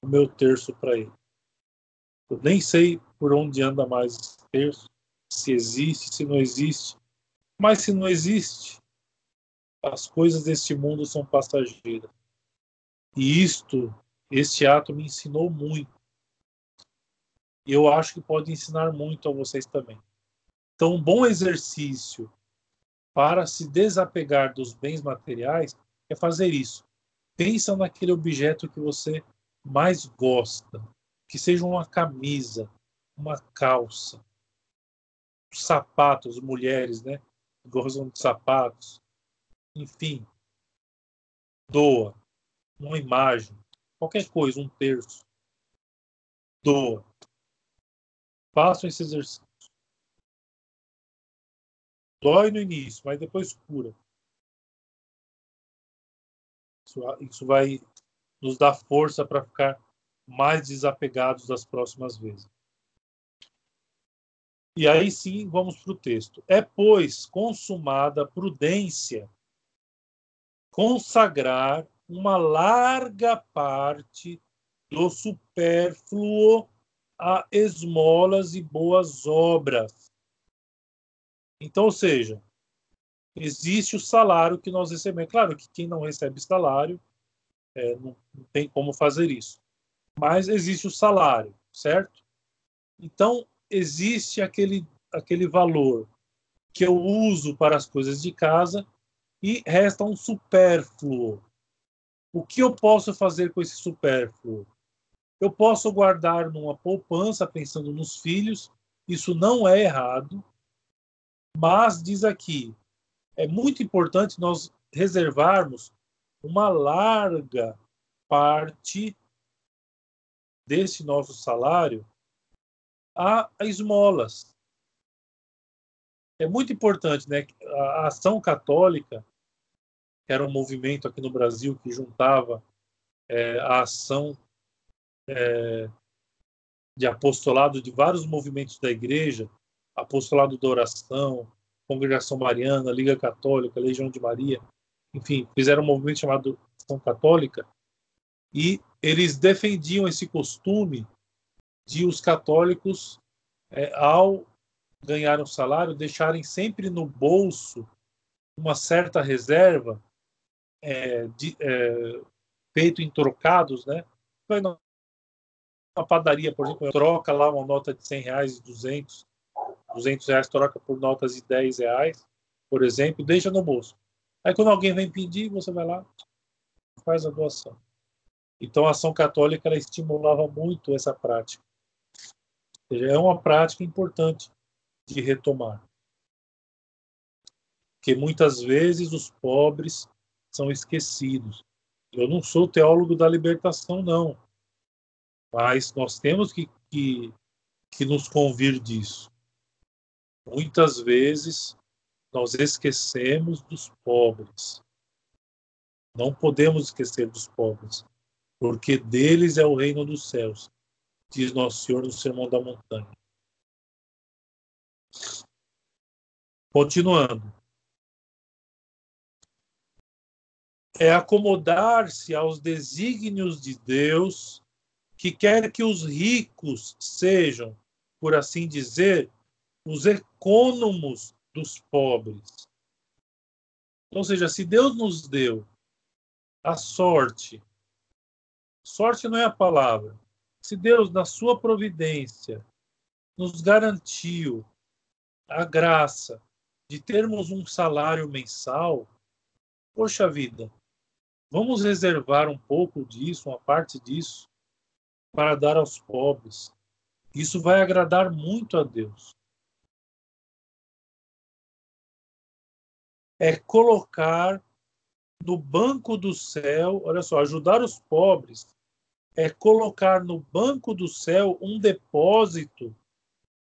o meu terço para ele. Eu nem sei por onde anda mais esse terço, se existe, se não existe. Mas se não existe, as coisas deste mundo são passageiras. E isto, este ato me ensinou muito. E eu acho que pode ensinar muito a vocês também. Então, um bom exercício para se desapegar dos bens materiais é fazer isso. Pensa naquele objeto que você mais gosta, que seja uma camisa, uma calça, sapatos, mulheres, né? Gostam de sapatos, enfim, doa uma imagem, qualquer coisa, um terço. Doa. Façam esse exercício. Dói no início, mas depois cura. Isso, isso vai nos dar força para ficar mais desapegados das próximas vezes. E aí sim, vamos para o texto. É, pois, consumada prudência consagrar uma larga parte do supérfluo a esmolas e boas obras. Então, ou seja, existe o salário que nós recebemos. Claro que quem não recebe salário é, não, não tem como fazer isso. Mas existe o salário, certo? Então, existe aquele, aquele valor que eu uso para as coisas de casa e resta um supérfluo O que eu posso fazer com esse supérfluo? Eu posso guardar numa poupança pensando nos filhos, isso não é errado, mas diz aqui, é muito importante nós reservarmos uma larga parte desse nosso salário a, a esmolas. É muito importante, né? A ação católica, que era um movimento aqui no Brasil que juntava é, a ação é, de apostolado de vários movimentos da igreja, apostolado da oração, Congregação Mariana, Liga Católica, Legião de Maria, enfim, fizeram um movimento chamado Ação Católica, e eles defendiam esse costume de os católicos, é, ao ganhar um salário, deixarem sempre no bolso uma certa reserva é, de, é, feito em trocados, né? Vai padaria, por exemplo, troca lá uma nota de 100 reais, 200, 200 reais troca por notas de 10 reais, por exemplo, deixa no bolso. Aí quando alguém vem pedir, você vai lá, faz a doação. Então a ação católica ela estimulava muito essa prática. Seja, é uma prática importante de retomar. Porque muitas vezes os pobres são esquecidos. Eu não sou teólogo da libertação, não. Mas nós temos que, que, que nos convir disso. Muitas vezes nós esquecemos dos pobres. Não podemos esquecer dos pobres, porque deles é o reino dos céus, diz Nosso Senhor no Sermão da Montanha. Continuando. É acomodar-se aos desígnios de Deus, que quer que os ricos sejam, por assim dizer, os econômos dos pobres. Ou seja, se Deus nos deu a sorte, sorte não é a palavra, se Deus, na sua providência, nos garantiu a graça de termos um salário mensal, poxa vida, vamos reservar um pouco disso, uma parte disso, para dar aos pobres. Isso vai agradar muito a Deus. é colocar no banco do céu, olha só, ajudar os pobres é colocar no banco do céu um depósito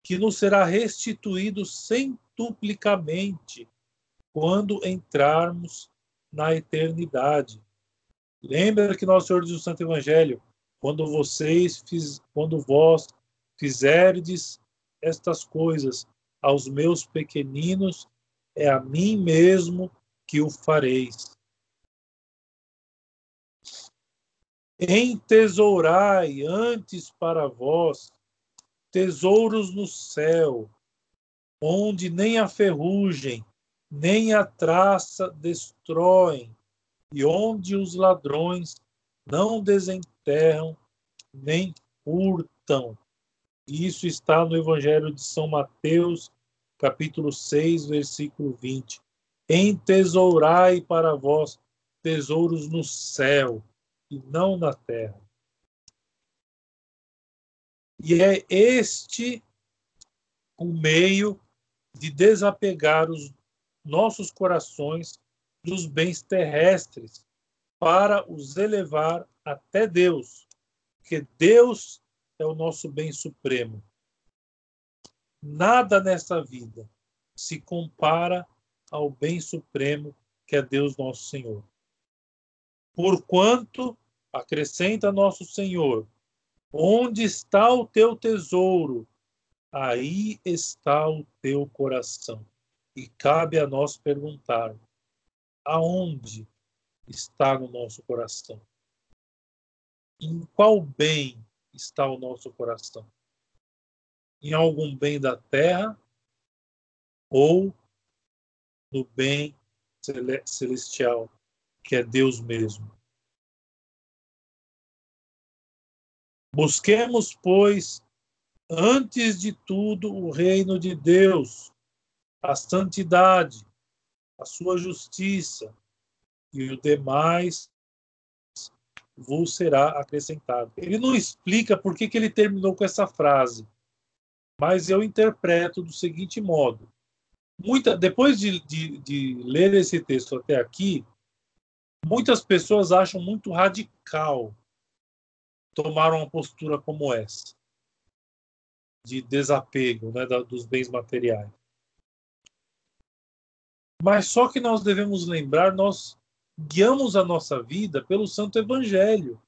que nos será restituído centuplicamente quando entrarmos na eternidade. Lembra que nosso Senhor diz no Santo Evangelho, quando vocês fiz, quando vós fizerdes estas coisas aos meus pequeninos, é a mim mesmo que o fareis. Entesourai antes para vós tesouros no céu, onde nem a ferrugem, nem a traça destroem, e onde os ladrões não desenterram nem furtam. Isso está no Evangelho de São Mateus, capítulo 6, versículo 20. Entesourai para vós tesouros no céu e não na terra. E é este o meio de desapegar os nossos corações dos bens terrestres para os elevar até Deus, porque Deus é o nosso bem supremo. Nada nessa vida se compara ao bem supremo que é Deus nosso Senhor. Porquanto, acrescenta nosso Senhor, onde está o teu tesouro, aí está o teu coração. E cabe a nós perguntar: aonde está no nosso coração? Em qual bem está o nosso coração? em algum bem da terra ou no bem celestial, que é Deus mesmo. Busquemos, pois, antes de tudo, o reino de Deus, a santidade, a sua justiça, e o demais vos será acrescentado. Ele não explica por que, que ele terminou com essa frase, mas eu interpreto do seguinte modo: muita, depois de, de, de ler esse texto até aqui, muitas pessoas acham muito radical tomar uma postura como essa de desapego né, da, dos bens materiais. Mas só que nós devemos lembrar, nós guiamos a nossa vida pelo Santo Evangelho.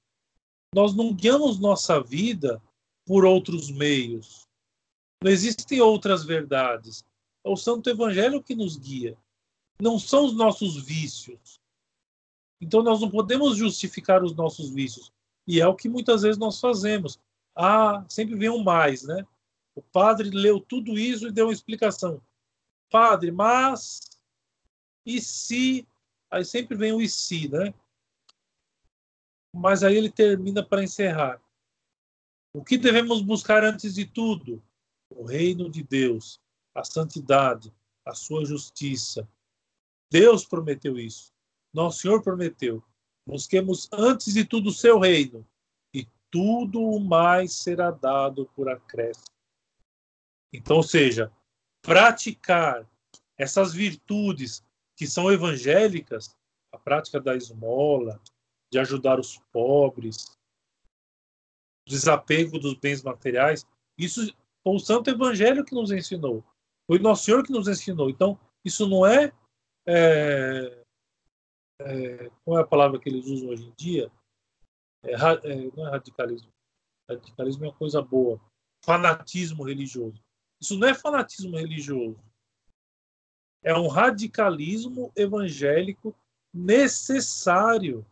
Nós não guiamos nossa vida por outros meios. Não existem outras verdades. É o Santo Evangelho que nos guia. Não são os nossos vícios. Então nós não podemos justificar os nossos vícios. E é o que muitas vezes nós fazemos. Ah, sempre vem um mais, né? O padre leu tudo isso e deu uma explicação. Padre, mas e se. Aí sempre vem o e se, né? Mas aí ele termina para encerrar. O que devemos buscar antes de tudo? O reino de Deus, a santidade, a sua justiça. Deus prometeu isso. Nosso Senhor prometeu. Busquemos antes de tudo o seu reino, e tudo o mais será dado por acréscimo. Então, ou seja, praticar essas virtudes que são evangélicas, a prática da esmola, de ajudar os pobres, desapego dos bens materiais, isso foi o Santo Evangelho que nos ensinou. Foi Nosso Senhor que nos ensinou. Então, isso não é, é, é qual é a palavra que eles usam hoje em dia? É, é, não é radicalismo. Radicalismo é uma coisa boa. Fanatismo religioso. Isso não é fanatismo religioso é um radicalismo evangélico necessário.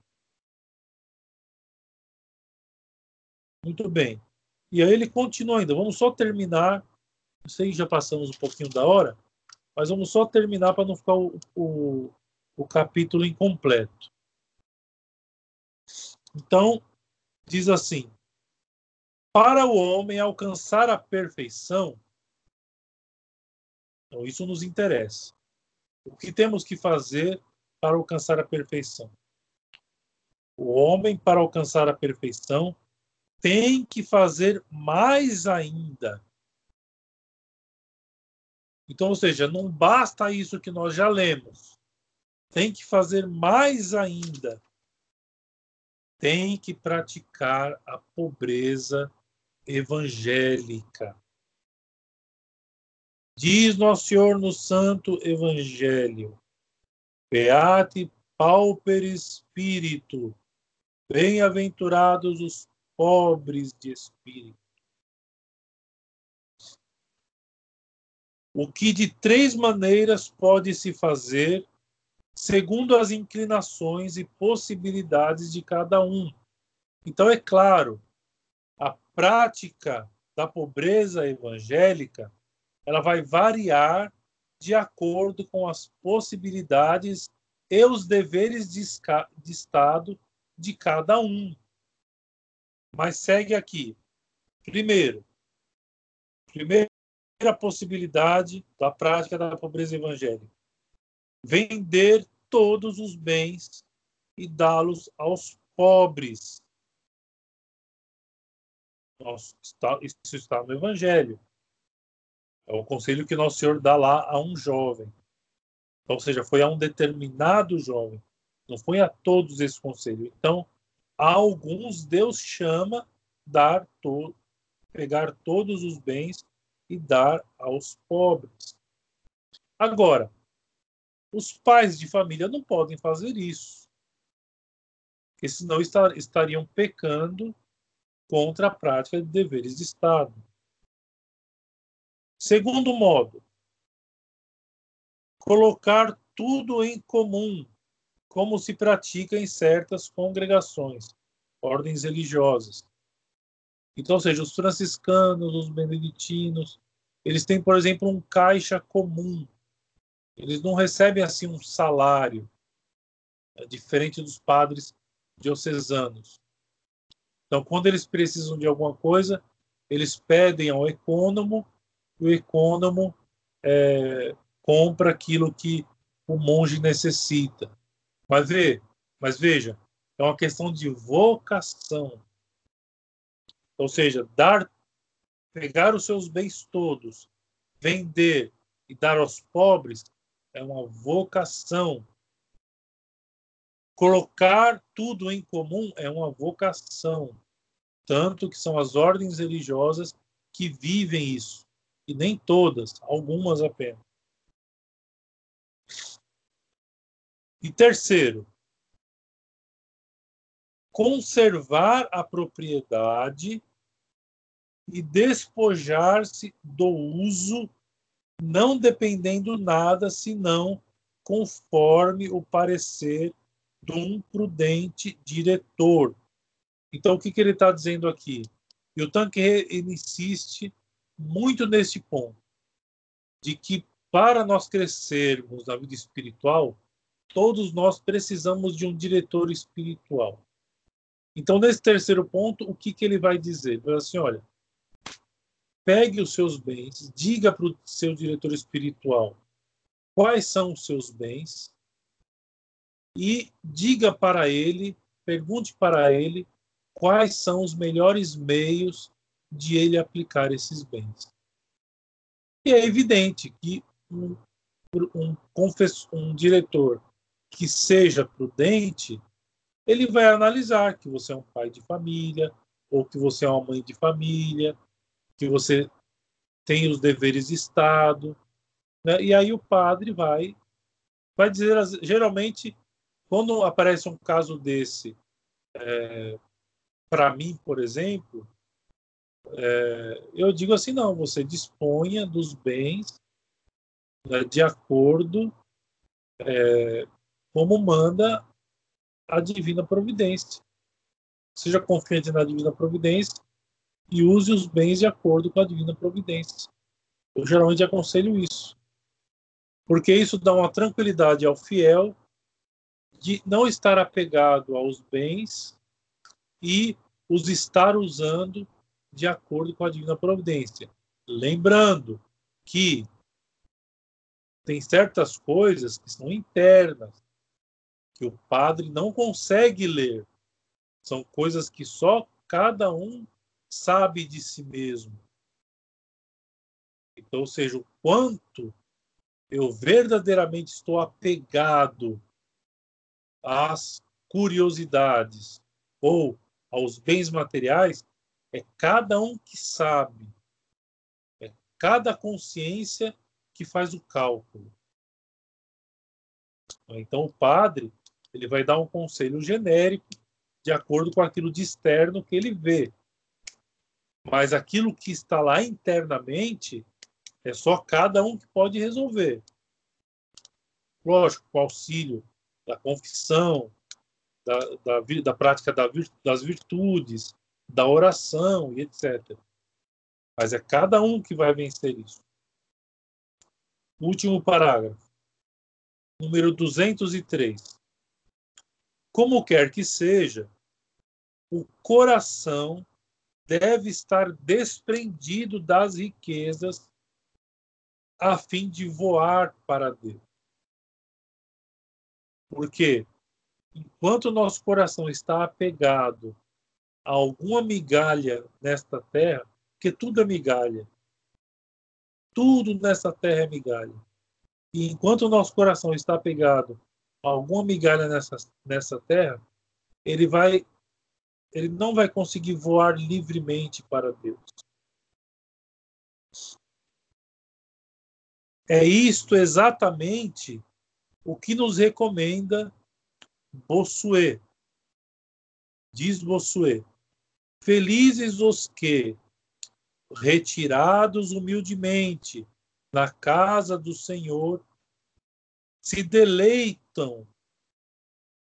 Muito bem. E aí ele continua ainda. Vamos só terminar. Não sei, já passamos um pouquinho da hora, mas vamos só terminar para não ficar o, o, o capítulo incompleto. Então, diz assim: Para o homem alcançar a perfeição, então isso nos interessa. O que temos que fazer para alcançar a perfeição? O homem, para alcançar a perfeição, tem que fazer mais ainda. Então, ou seja, não basta isso que nós já lemos. Tem que fazer mais ainda. Tem que praticar a pobreza evangélica. Diz Nosso Senhor no Santo Evangelho: Beate pauper espírito, bem-aventurados os pobres de espírito. O que de três maneiras pode se fazer, segundo as inclinações e possibilidades de cada um. Então, é claro, a prática da pobreza evangélica ela vai variar de acordo com as possibilidades e os deveres de, de Estado de cada um. Mas segue aqui. Primeiro, primeira possibilidade da prática da pobreza evangélica: vender todos os bens e dá-los aos pobres. Isso está no Evangelho. É o conselho que Nosso Senhor dá lá a um jovem. Então, ou seja, foi a um determinado jovem. Não foi a todos esse conselho. Então, a alguns Deus chama dar to pegar todos os bens e dar aos pobres. Agora, os pais de família não podem fazer isso, porque senão estar, estariam pecando contra a prática de deveres de Estado. Segundo modo, colocar tudo em comum, como se pratica em certas congregações, ordens religiosas. Então, ou seja, os franciscanos, os beneditinos, eles têm, por exemplo, um caixa comum. Eles não recebem assim um salário, é diferente dos padres diocesanos. Então, quando eles precisam de alguma coisa, eles pedem ao ecônomo o ecônomo é, compra aquilo que o monge necessita. Mas, vê, mas veja, É uma questão de vocação. Ou seja, dar, pegar os seus bens todos, vender e dar aos pobres é uma vocação. Colocar tudo em comum é uma vocação. Tanto que são as ordens religiosas que vivem isso. E nem todas, algumas apenas. E terceiro, conservar a propriedade e despojar-se do uso, não dependendo nada senão conforme o parecer de um prudente diretor. Então, o que, que ele está dizendo aqui? E o Tanque insiste muito nesse ponto, de que para nós crescermos na vida espiritual, todos nós precisamos de um diretor espiritual. Então, nesse terceiro ponto, o que, que ele vai dizer? Ele vai assim, olha, pegue os seus bens, diga para o seu diretor espiritual quais são os seus bens e diga para ele, pergunte para ele quais são os melhores meios de ele aplicar esses bens. E é evidente que um, um, um diretor que seja prudente, ele vai analisar que você é um pai de família, ou que você é uma mãe de família, que você tem os deveres de Estado, né? e aí o padre vai vai dizer geralmente quando aparece um caso desse é, para mim por exemplo é, eu digo assim não você disponha dos bens né, de acordo é, como manda a divina providência seja confiante na divina providência e use os bens de acordo com a divina providência. Eu geralmente aconselho isso, porque isso dá uma tranquilidade ao fiel de não estar apegado aos bens e os estar usando de acordo com a divina providência. Lembrando que tem certas coisas que são internas, que o padre não consegue ler. São coisas que só cada um sabe de si mesmo. Então, ou seja, o quanto eu verdadeiramente estou apegado às curiosidades ou aos bens materiais, é cada um que sabe. É cada consciência que faz o cálculo. Então, o padre ele vai dar um conselho genérico de acordo com aquilo de externo que ele vê. Mas aquilo que está lá internamente é só cada um que pode resolver. Lógico, com auxílio da confissão, da, da, da prática da, das virtudes, da oração e etc. Mas é cada um que vai vencer isso. Último parágrafo. Número 203. Como quer que seja, o coração deve estar desprendido das riquezas a fim de voar para Deus. Porque enquanto nosso coração está apegado a alguma migalha nesta terra, porque tudo é migalha. Tudo nessa terra é migalha. E enquanto o nosso coração está apegado a alguma migalha nessa, nessa terra, ele vai ele não vai conseguir voar livremente para Deus. É isto exatamente o que nos recomenda Bossuet. Diz Bossuet: Felizes os que, retirados humildemente na casa do Senhor, se deleitam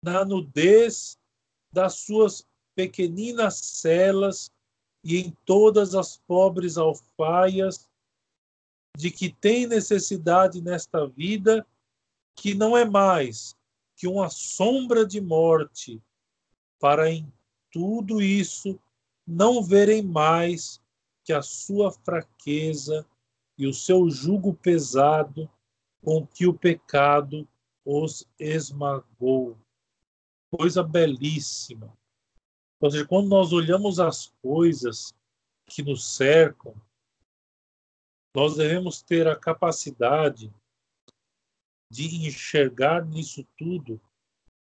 na nudez das suas pequeninas celas e em todas as pobres alfaias de que tem necessidade nesta vida, que não é mais que uma sombra de morte, para em tudo isso não verem mais que a sua fraqueza e o seu jugo pesado com que o pecado os esmagou. coisa belíssima. Ou seja, quando nós olhamos as coisas que nos cercam, nós devemos ter a capacidade de enxergar nisso tudo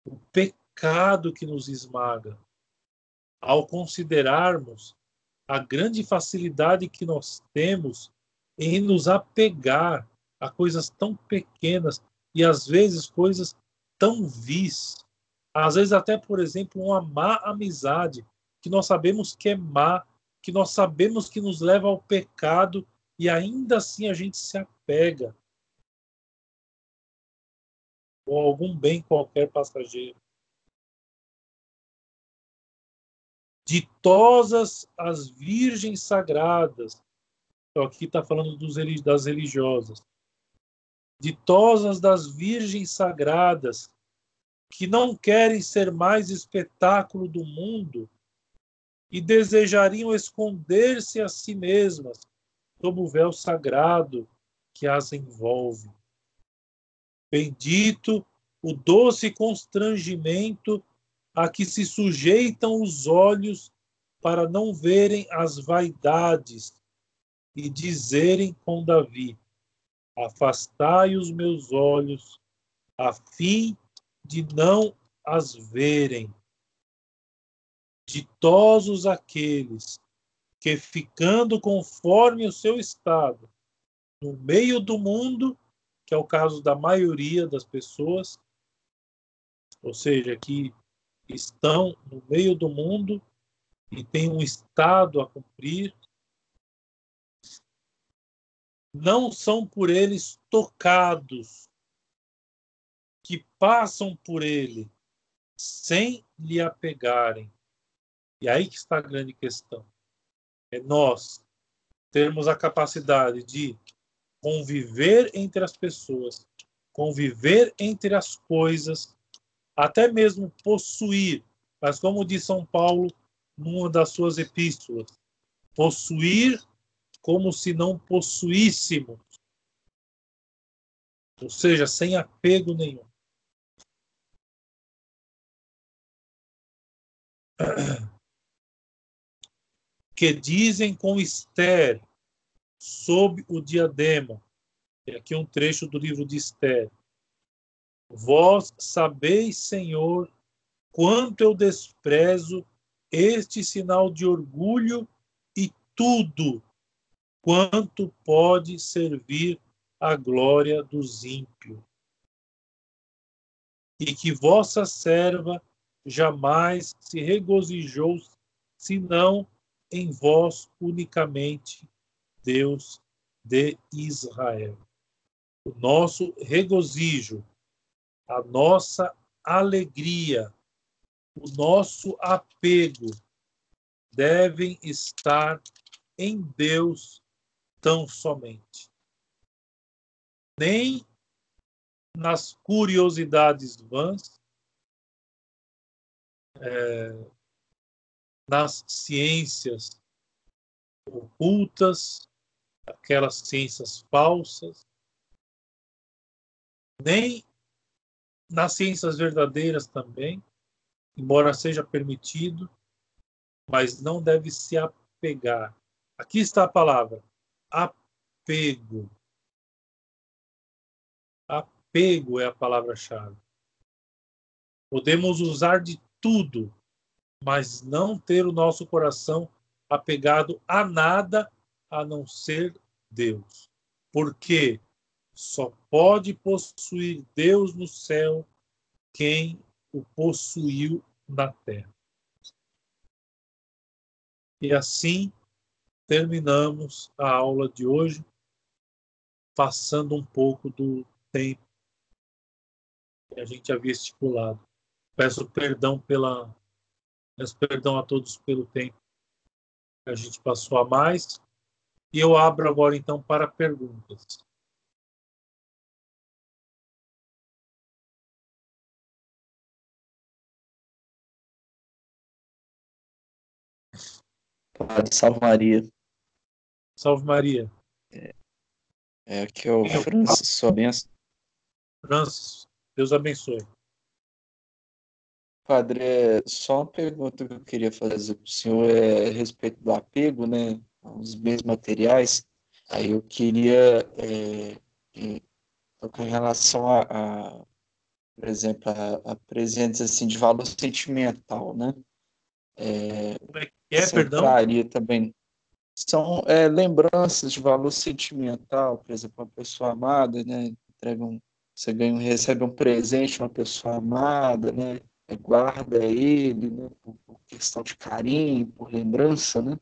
o pecado que nos esmaga, ao considerarmos a grande facilidade que nós temos em nos apegar a coisas tão pequenas e às vezes coisas tão vis. Às vezes até, por exemplo, uma má amizade que nós sabemos que é má, que nós sabemos que nos leva ao pecado e ainda assim a gente se apega ou algum bem qualquer passageiro. Ditosas as virgens sagradas. Então, aqui está falando dos, das religiosas. Ditosas das virgens sagradas, que não querem ser mais espetáculo do mundo e desejariam esconder-se a si mesmas sob o véu sagrado que as envolve. Bendito o doce constrangimento a que se sujeitam os olhos para não verem as vaidades e dizerem com Davi: Afastai os meus olhos, a fim de não as verem. Ditosos aqueles que, ficando conforme o seu estado, no meio do mundo, que é o caso da maioria das pessoas, ou seja, que estão no meio do mundo e têm um estado a cumprir, não são por eles tocados, que passam por ele sem lhe apegarem. E aí que está a grande questão. É nós termos a capacidade de conviver entre as pessoas, conviver entre as coisas até mesmo possuir, mas como diz São Paulo numa das suas epístolas, possuir como se não possuíssemos, ou seja, sem apego nenhum. Que dizem com Esther sob o diadema. É aqui um trecho do livro de Esther. Vós sabeis, Senhor, quanto eu desprezo este sinal de orgulho e tudo quanto pode servir à glória dos ímpios. E que vossa serva jamais se regozijou, senão em vós unicamente, Deus de Israel. O nosso regozijo a nossa alegria, o nosso apego devem estar em Deus tão somente. Nem nas curiosidades vãs, é, nas ciências ocultas, aquelas ciências falsas, nem nas ciências verdadeiras também, embora seja permitido, mas não deve se apegar. Aqui está a palavra apego. Apego é a palavra-chave. Podemos usar de tudo, mas não ter o nosso coração apegado a nada a não ser Deus. Por quê? Só pode possuir Deus no céu quem o possuiu na terra. E assim terminamos a aula de hoje, passando um pouco do tempo que a gente havia estipulado. Peço perdão pela peço perdão a todos pelo tempo que a gente passou a mais. E eu abro agora então para perguntas. Padre, salve Maria. Salve Maria. É, é aqui é o Francis, sua benção. Francis, Deus abençoe. Padre, é só uma pergunta que eu queria fazer para o senhor é a respeito do apego, né, aos bens materiais. Aí eu queria, é, em, em relação a, a, por exemplo, a, a presentes assim de valor sentimental, né? É, Como é que é, perdão? também são é, lembranças de valor sentimental, por exemplo, uma pessoa amada, né? Entrega um, você ganha, recebe um presente de uma pessoa amada, né? Guarda ele, né? Por, por, questão de carinho, por lembrança, né?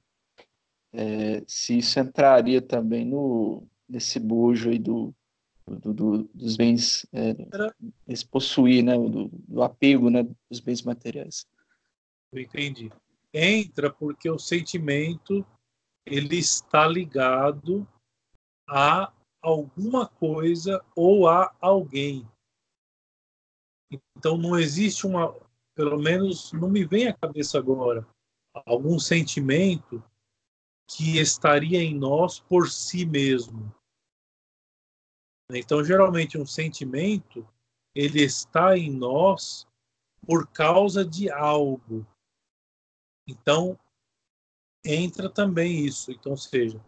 É, se isso entraria também no nesse bojo aí do, do, do dos bens, é, esse possuir, né? Do, do apego, né? Dos bens materiais. Eu entendi. Entra porque o sentimento ele está ligado a alguma coisa ou a alguém. Então não existe uma, pelo menos não me vem à cabeça agora, algum sentimento que estaria em nós por si mesmo. Então geralmente um sentimento ele está em nós por causa de algo. Então entra também isso. Então, seja,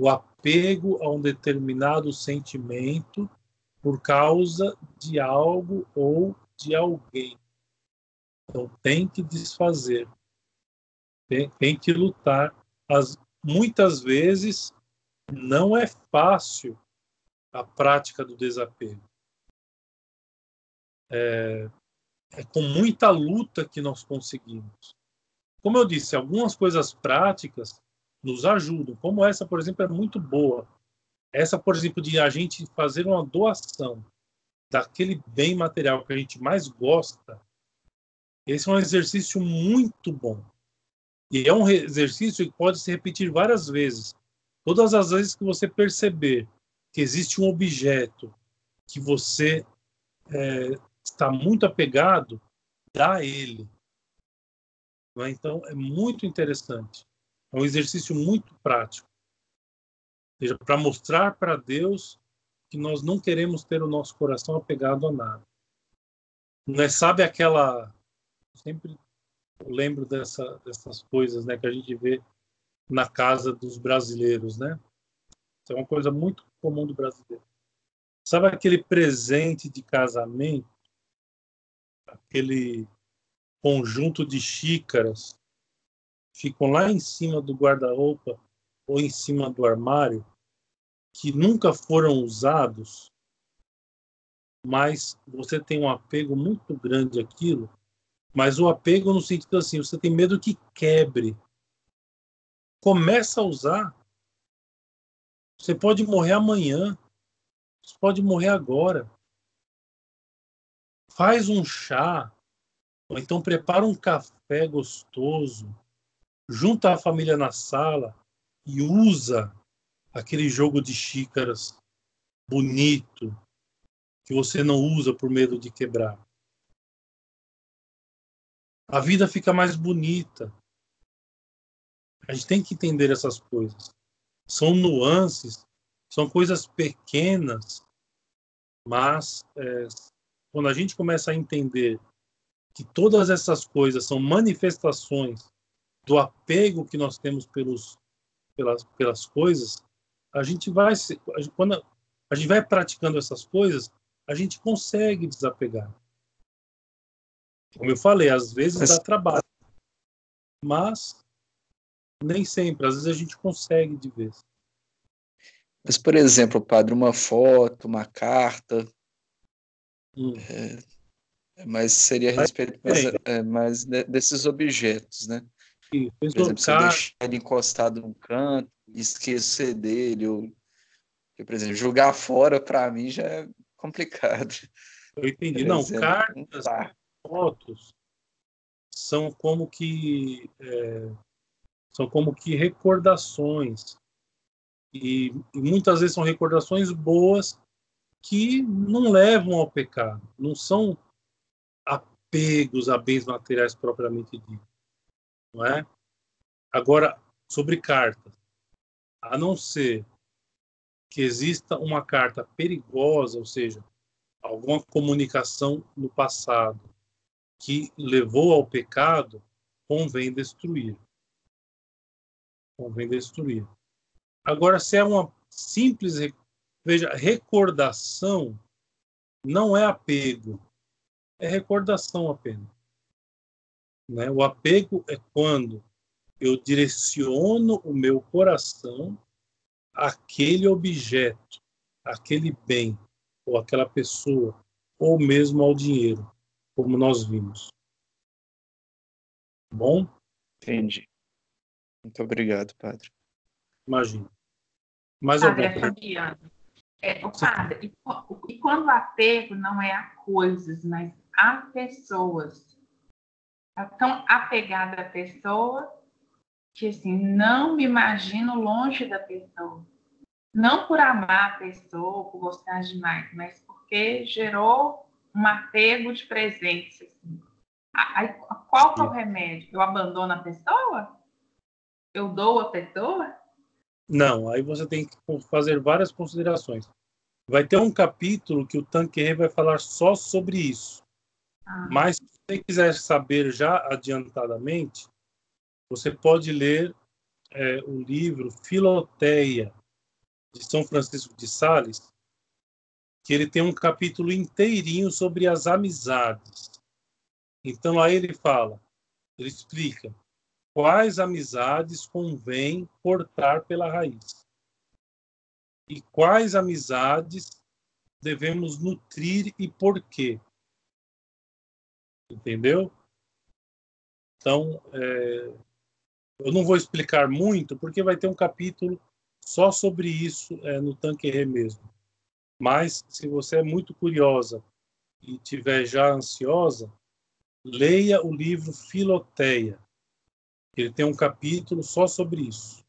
o apego a um determinado sentimento por causa de algo ou de alguém. Então, tem que desfazer, tem, tem que lutar. As, muitas vezes não é fácil a prática do desapego. É, é com muita luta que nós conseguimos. Como eu disse, algumas coisas práticas nos ajudam, como essa, por exemplo, é muito boa. Essa, por exemplo, de a gente fazer uma doação daquele bem material que a gente mais gosta, esse é um exercício muito bom. E é um exercício que pode se repetir várias vezes. Todas as vezes que você perceber que existe um objeto que você é, está muito apegado, dá ele. Né? Então, é muito interessante. É um exercício muito prático. Seja, para mostrar para Deus que nós não queremos ter o nosso coração apegado a nada. Não é, sabe aquela. Sempre lembro dessa, dessas coisas né, que a gente vê na casa dos brasileiros, né? Isso é uma coisa muito comum do brasileiro. Sabe aquele presente de casamento? Aquele conjunto de xícaras ficam lá em cima do guarda-roupa ou em cima do armário que nunca foram usados, mas você tem um apego muito grande àquilo, mas o apego no sentido assim, você tem medo que quebre. Começa a usar. Você pode morrer amanhã. Você pode morrer agora. Faz um chá, ou então prepara um café gostoso, junta a família na sala e usa aquele jogo de xícaras bonito que você não usa por medo de quebrar. A vida fica mais bonita. A gente tem que entender essas coisas. São nuances, são coisas pequenas, mas é, quando a gente começa a entender que todas essas coisas são manifestações do apego que nós temos pelos, pelas, pelas coisas, a gente vai quando a gente vai praticando essas coisas, a gente consegue desapegar. Como eu falei, às vezes mas... dá trabalho, mas nem sempre. Às vezes a gente consegue de vez. Mas, por exemplo, padre, uma foto, uma carta, hum. é, mas seria a respeito mais, é, mais desses objetos, né? Por exemplo, você deixar ele encostado num canto, esquecer dele, ou, por exemplo, jogar fora, para mim, já é complicado. Eu entendi. Não, exemplo, cartas, tá. fotos são como que é, são como que recordações e, e muitas vezes são recordações boas que não levam ao pecado, não são apegos a bens materiais propriamente dito, não é? Agora, sobre cartas, a não ser que exista uma carta perigosa, ou seja, alguma comunicação no passado que levou ao pecado, convém destruir. Convém destruir. Agora, se é uma simples, veja, recordação, não é apego, é recordação apenas. Né? O apego é quando eu direciono o meu coração àquele objeto, àquele bem, ou aquela pessoa, ou mesmo ao dinheiro, como nós vimos. Bom? Entendi. Muito obrigado, padre. Imagina. Mais padre, algum? É Fabiano. É, o padre, e, e quando o apego não é a coisas, mas a pessoas. Está tão apegada à pessoa que assim, não me imagino longe da pessoa. Não por amar a pessoa, por gostar demais, mas porque gerou um apego de presença. Assim. Aí, qual é o remédio? Eu abandono a pessoa? Eu dou a pessoa? Não, aí você tem que fazer várias considerações. Vai ter um capítulo que o Tanqueray vai falar só sobre isso. Ah. Mas se você quiser saber já adiantadamente, você pode ler é, o livro Filoteia, de São Francisco de Sales, que ele tem um capítulo inteirinho sobre as amizades. Então aí ele fala, ele explica quais amizades convém cortar pela raiz e quais amizades devemos nutrir e por quê. Entendeu? Então, é, eu não vou explicar muito, porque vai ter um capítulo só sobre isso é, no Tanquerê mesmo. Mas, se você é muito curiosa e tiver já ansiosa, leia o livro Filoteia. Ele tem um capítulo só sobre isso.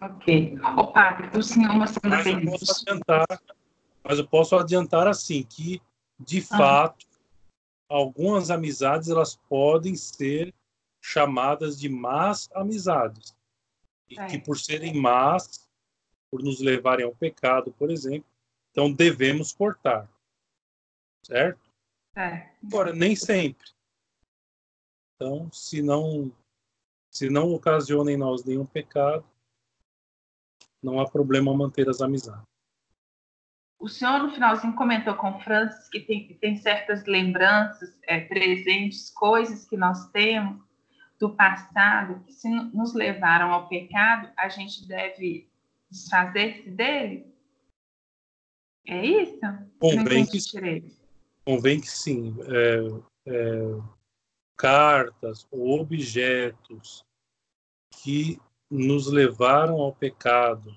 Ok. O padre, o senhor segunda mas eu posso adiantar, Mas eu posso adiantar assim, que, de ah. fato, algumas amizades elas podem ser chamadas de más amizades. E é. que, por serem más, por nos levarem ao pecado, por exemplo. Então devemos cortar. Certo? É. Agora, nem sempre. Então, se não, se não ocasiona em nós nenhum pecado, não há problema manter as amizades. O senhor, no finalzinho, comentou com Francis que tem, tem certas lembranças, é, presentes, coisas que nós temos do passado que, se nos levaram ao pecado, a gente deve desfazer-se dele? É isso? Convém que, convém que sim. É, é, cartas ou objetos que nos levaram ao pecado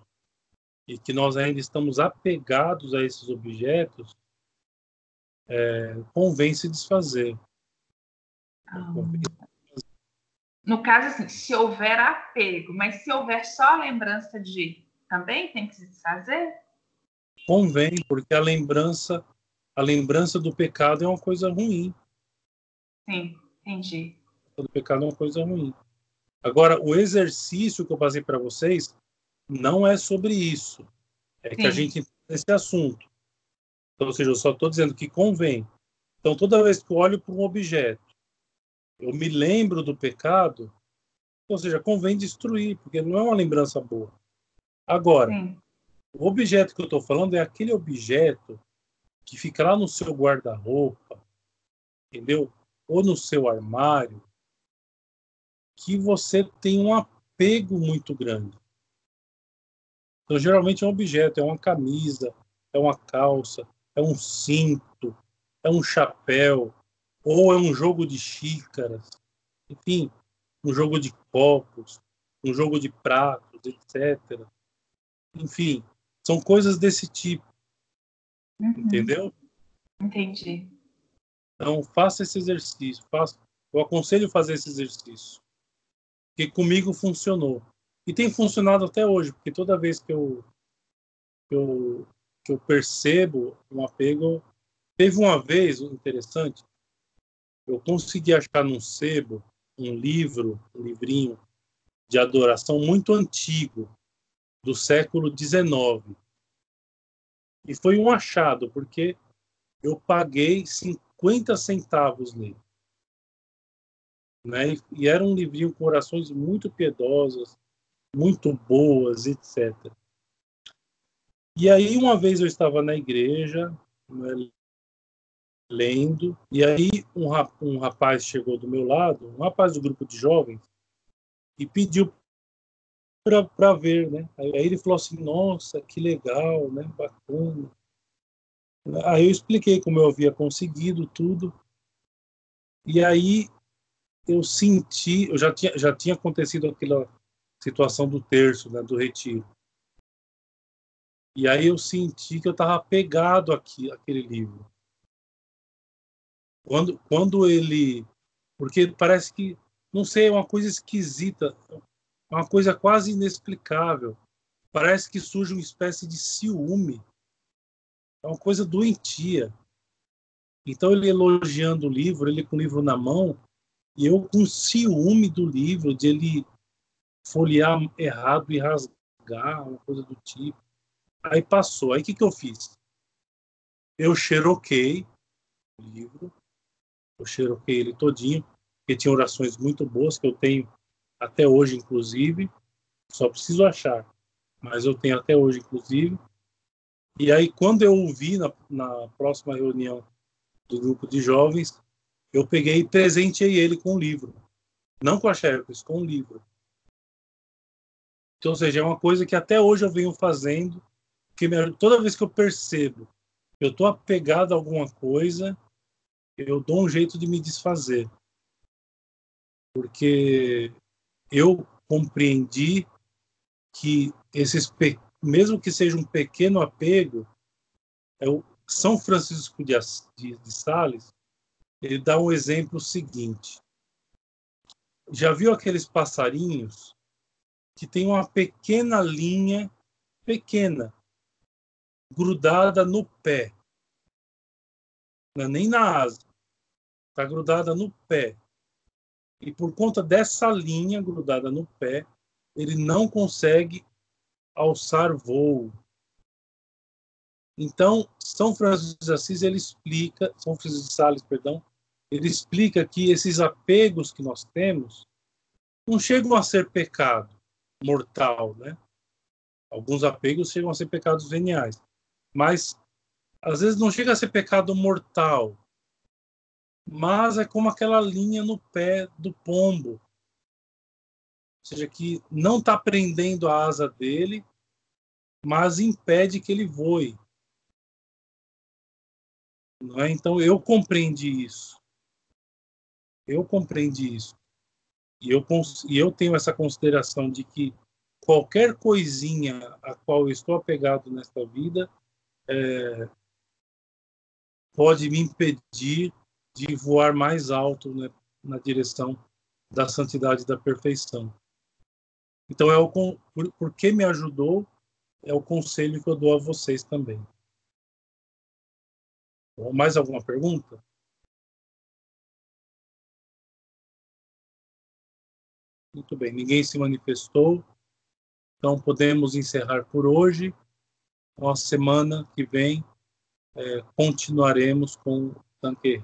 e que nós ainda estamos apegados a esses objetos, é, convém se desfazer. Ah. No caso, assim, se houver apego, mas se houver só lembrança de também tem que se desfazer? Convém, porque a lembrança, a lembrança do pecado é uma coisa ruim. Sim, entendi. O pecado é uma coisa ruim. Agora, o exercício que eu passei para vocês não é sobre isso. É Sim. que a gente entende esse assunto. Então, ou seja, eu só estou dizendo que convém. Então, toda vez que eu olho para um objeto, eu me lembro do pecado, ou seja, convém destruir, porque não é uma lembrança boa. Agora, Sim. o objeto que eu estou falando é aquele objeto que fica lá no seu guarda-roupa, entendeu? Ou no seu armário, que você tem um apego muito grande. Então, geralmente é um objeto, é uma camisa, é uma calça, é um cinto, é um chapéu, ou é um jogo de xícaras, enfim, um jogo de copos, um jogo de pratos, etc. Enfim, são coisas desse tipo. Uhum. Entendeu? Entendi. Então, faça esse exercício. Faça, eu aconselho fazer esse exercício. Porque comigo funcionou. E tem funcionado até hoje, porque toda vez que eu, que eu, que eu percebo um apego. Teve uma vez, interessante, eu consegui achar num sebo um livro, um livrinho de adoração muito antigo, do século XIX. E foi um achado, porque eu paguei 50 centavos nele. Né? E era um livrinho com orações muito piedosas, muito boas, etc. E aí, uma vez eu estava na igreja, né, lendo, e aí um, um rapaz chegou do meu lado, um rapaz do grupo de jovens, e pediu para ver, né? Aí ele falou assim, nossa, que legal, né? Bacana. Aí eu expliquei como eu havia conseguido tudo. E aí eu senti, eu já tinha, já tinha acontecido aquela situação do terço, né, do retiro. E aí eu senti que eu estava pegado aqui, aquele livro. Quando, quando ele, porque parece que, não sei, é uma coisa esquisita, uma coisa quase inexplicável. Parece que surge uma espécie de ciúme. É uma coisa doentia. Então ele elogiando o livro, ele com o livro na mão, e eu com ciúme do livro, de ele folhear errado e rasgar, uma coisa do tipo. Aí passou. Aí o que, que eu fiz? Eu xeroquei o livro, eu xeroquei ele todinho, porque tinha orações muito boas que eu tenho até hoje, inclusive. Só preciso achar, mas eu tenho até hoje, inclusive. E aí, quando eu ouvi na, na próxima reunião do grupo de jovens, eu peguei e presenteei ele com um livro. Não com a Xerox, com um livro. Então, ou seja, é uma coisa que até hoje eu venho fazendo, que me, toda vez que eu percebo eu estou apegado a alguma coisa, eu dou um jeito de me desfazer. Porque eu compreendi que esses mesmo que seja um pequeno apego, é o São Francisco de, de, de Sales, ele dá um exemplo seguinte. Já viu aqueles passarinhos que tem uma pequena linha, pequena, grudada no pé. Não é nem na asa. Está grudada no pé. E por conta dessa linha grudada no pé, ele não consegue alçar voo. Então, São Francisco de Assis ele explica, São Francisco de Sales, perdão, ele explica que esses apegos que nós temos não chegam a ser pecado mortal, né? Alguns apegos chegam a ser pecados veniais, mas às vezes não chega a ser pecado mortal, mas é como aquela linha no pé do pombo, ou seja, que não está prendendo a asa dele, mas impede que ele voe. É? Então eu compreendi isso. Eu compreendi isso. E eu, e eu tenho essa consideração de que qualquer coisinha a qual eu estou apegado nesta vida é, pode me impedir de voar mais alto né, na direção da santidade da perfeição. Então, é o, por, que me ajudou, é o conselho que eu dou a vocês também. Bom, mais alguma pergunta? Muito bem, ninguém se manifestou. Então podemos encerrar por hoje. Uma semana que vem é, continuaremos com o Tanque.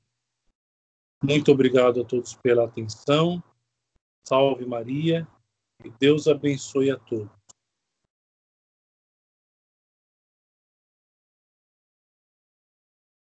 Muito obrigado a todos pela atenção. Salve Maria e Deus abençoe a todos.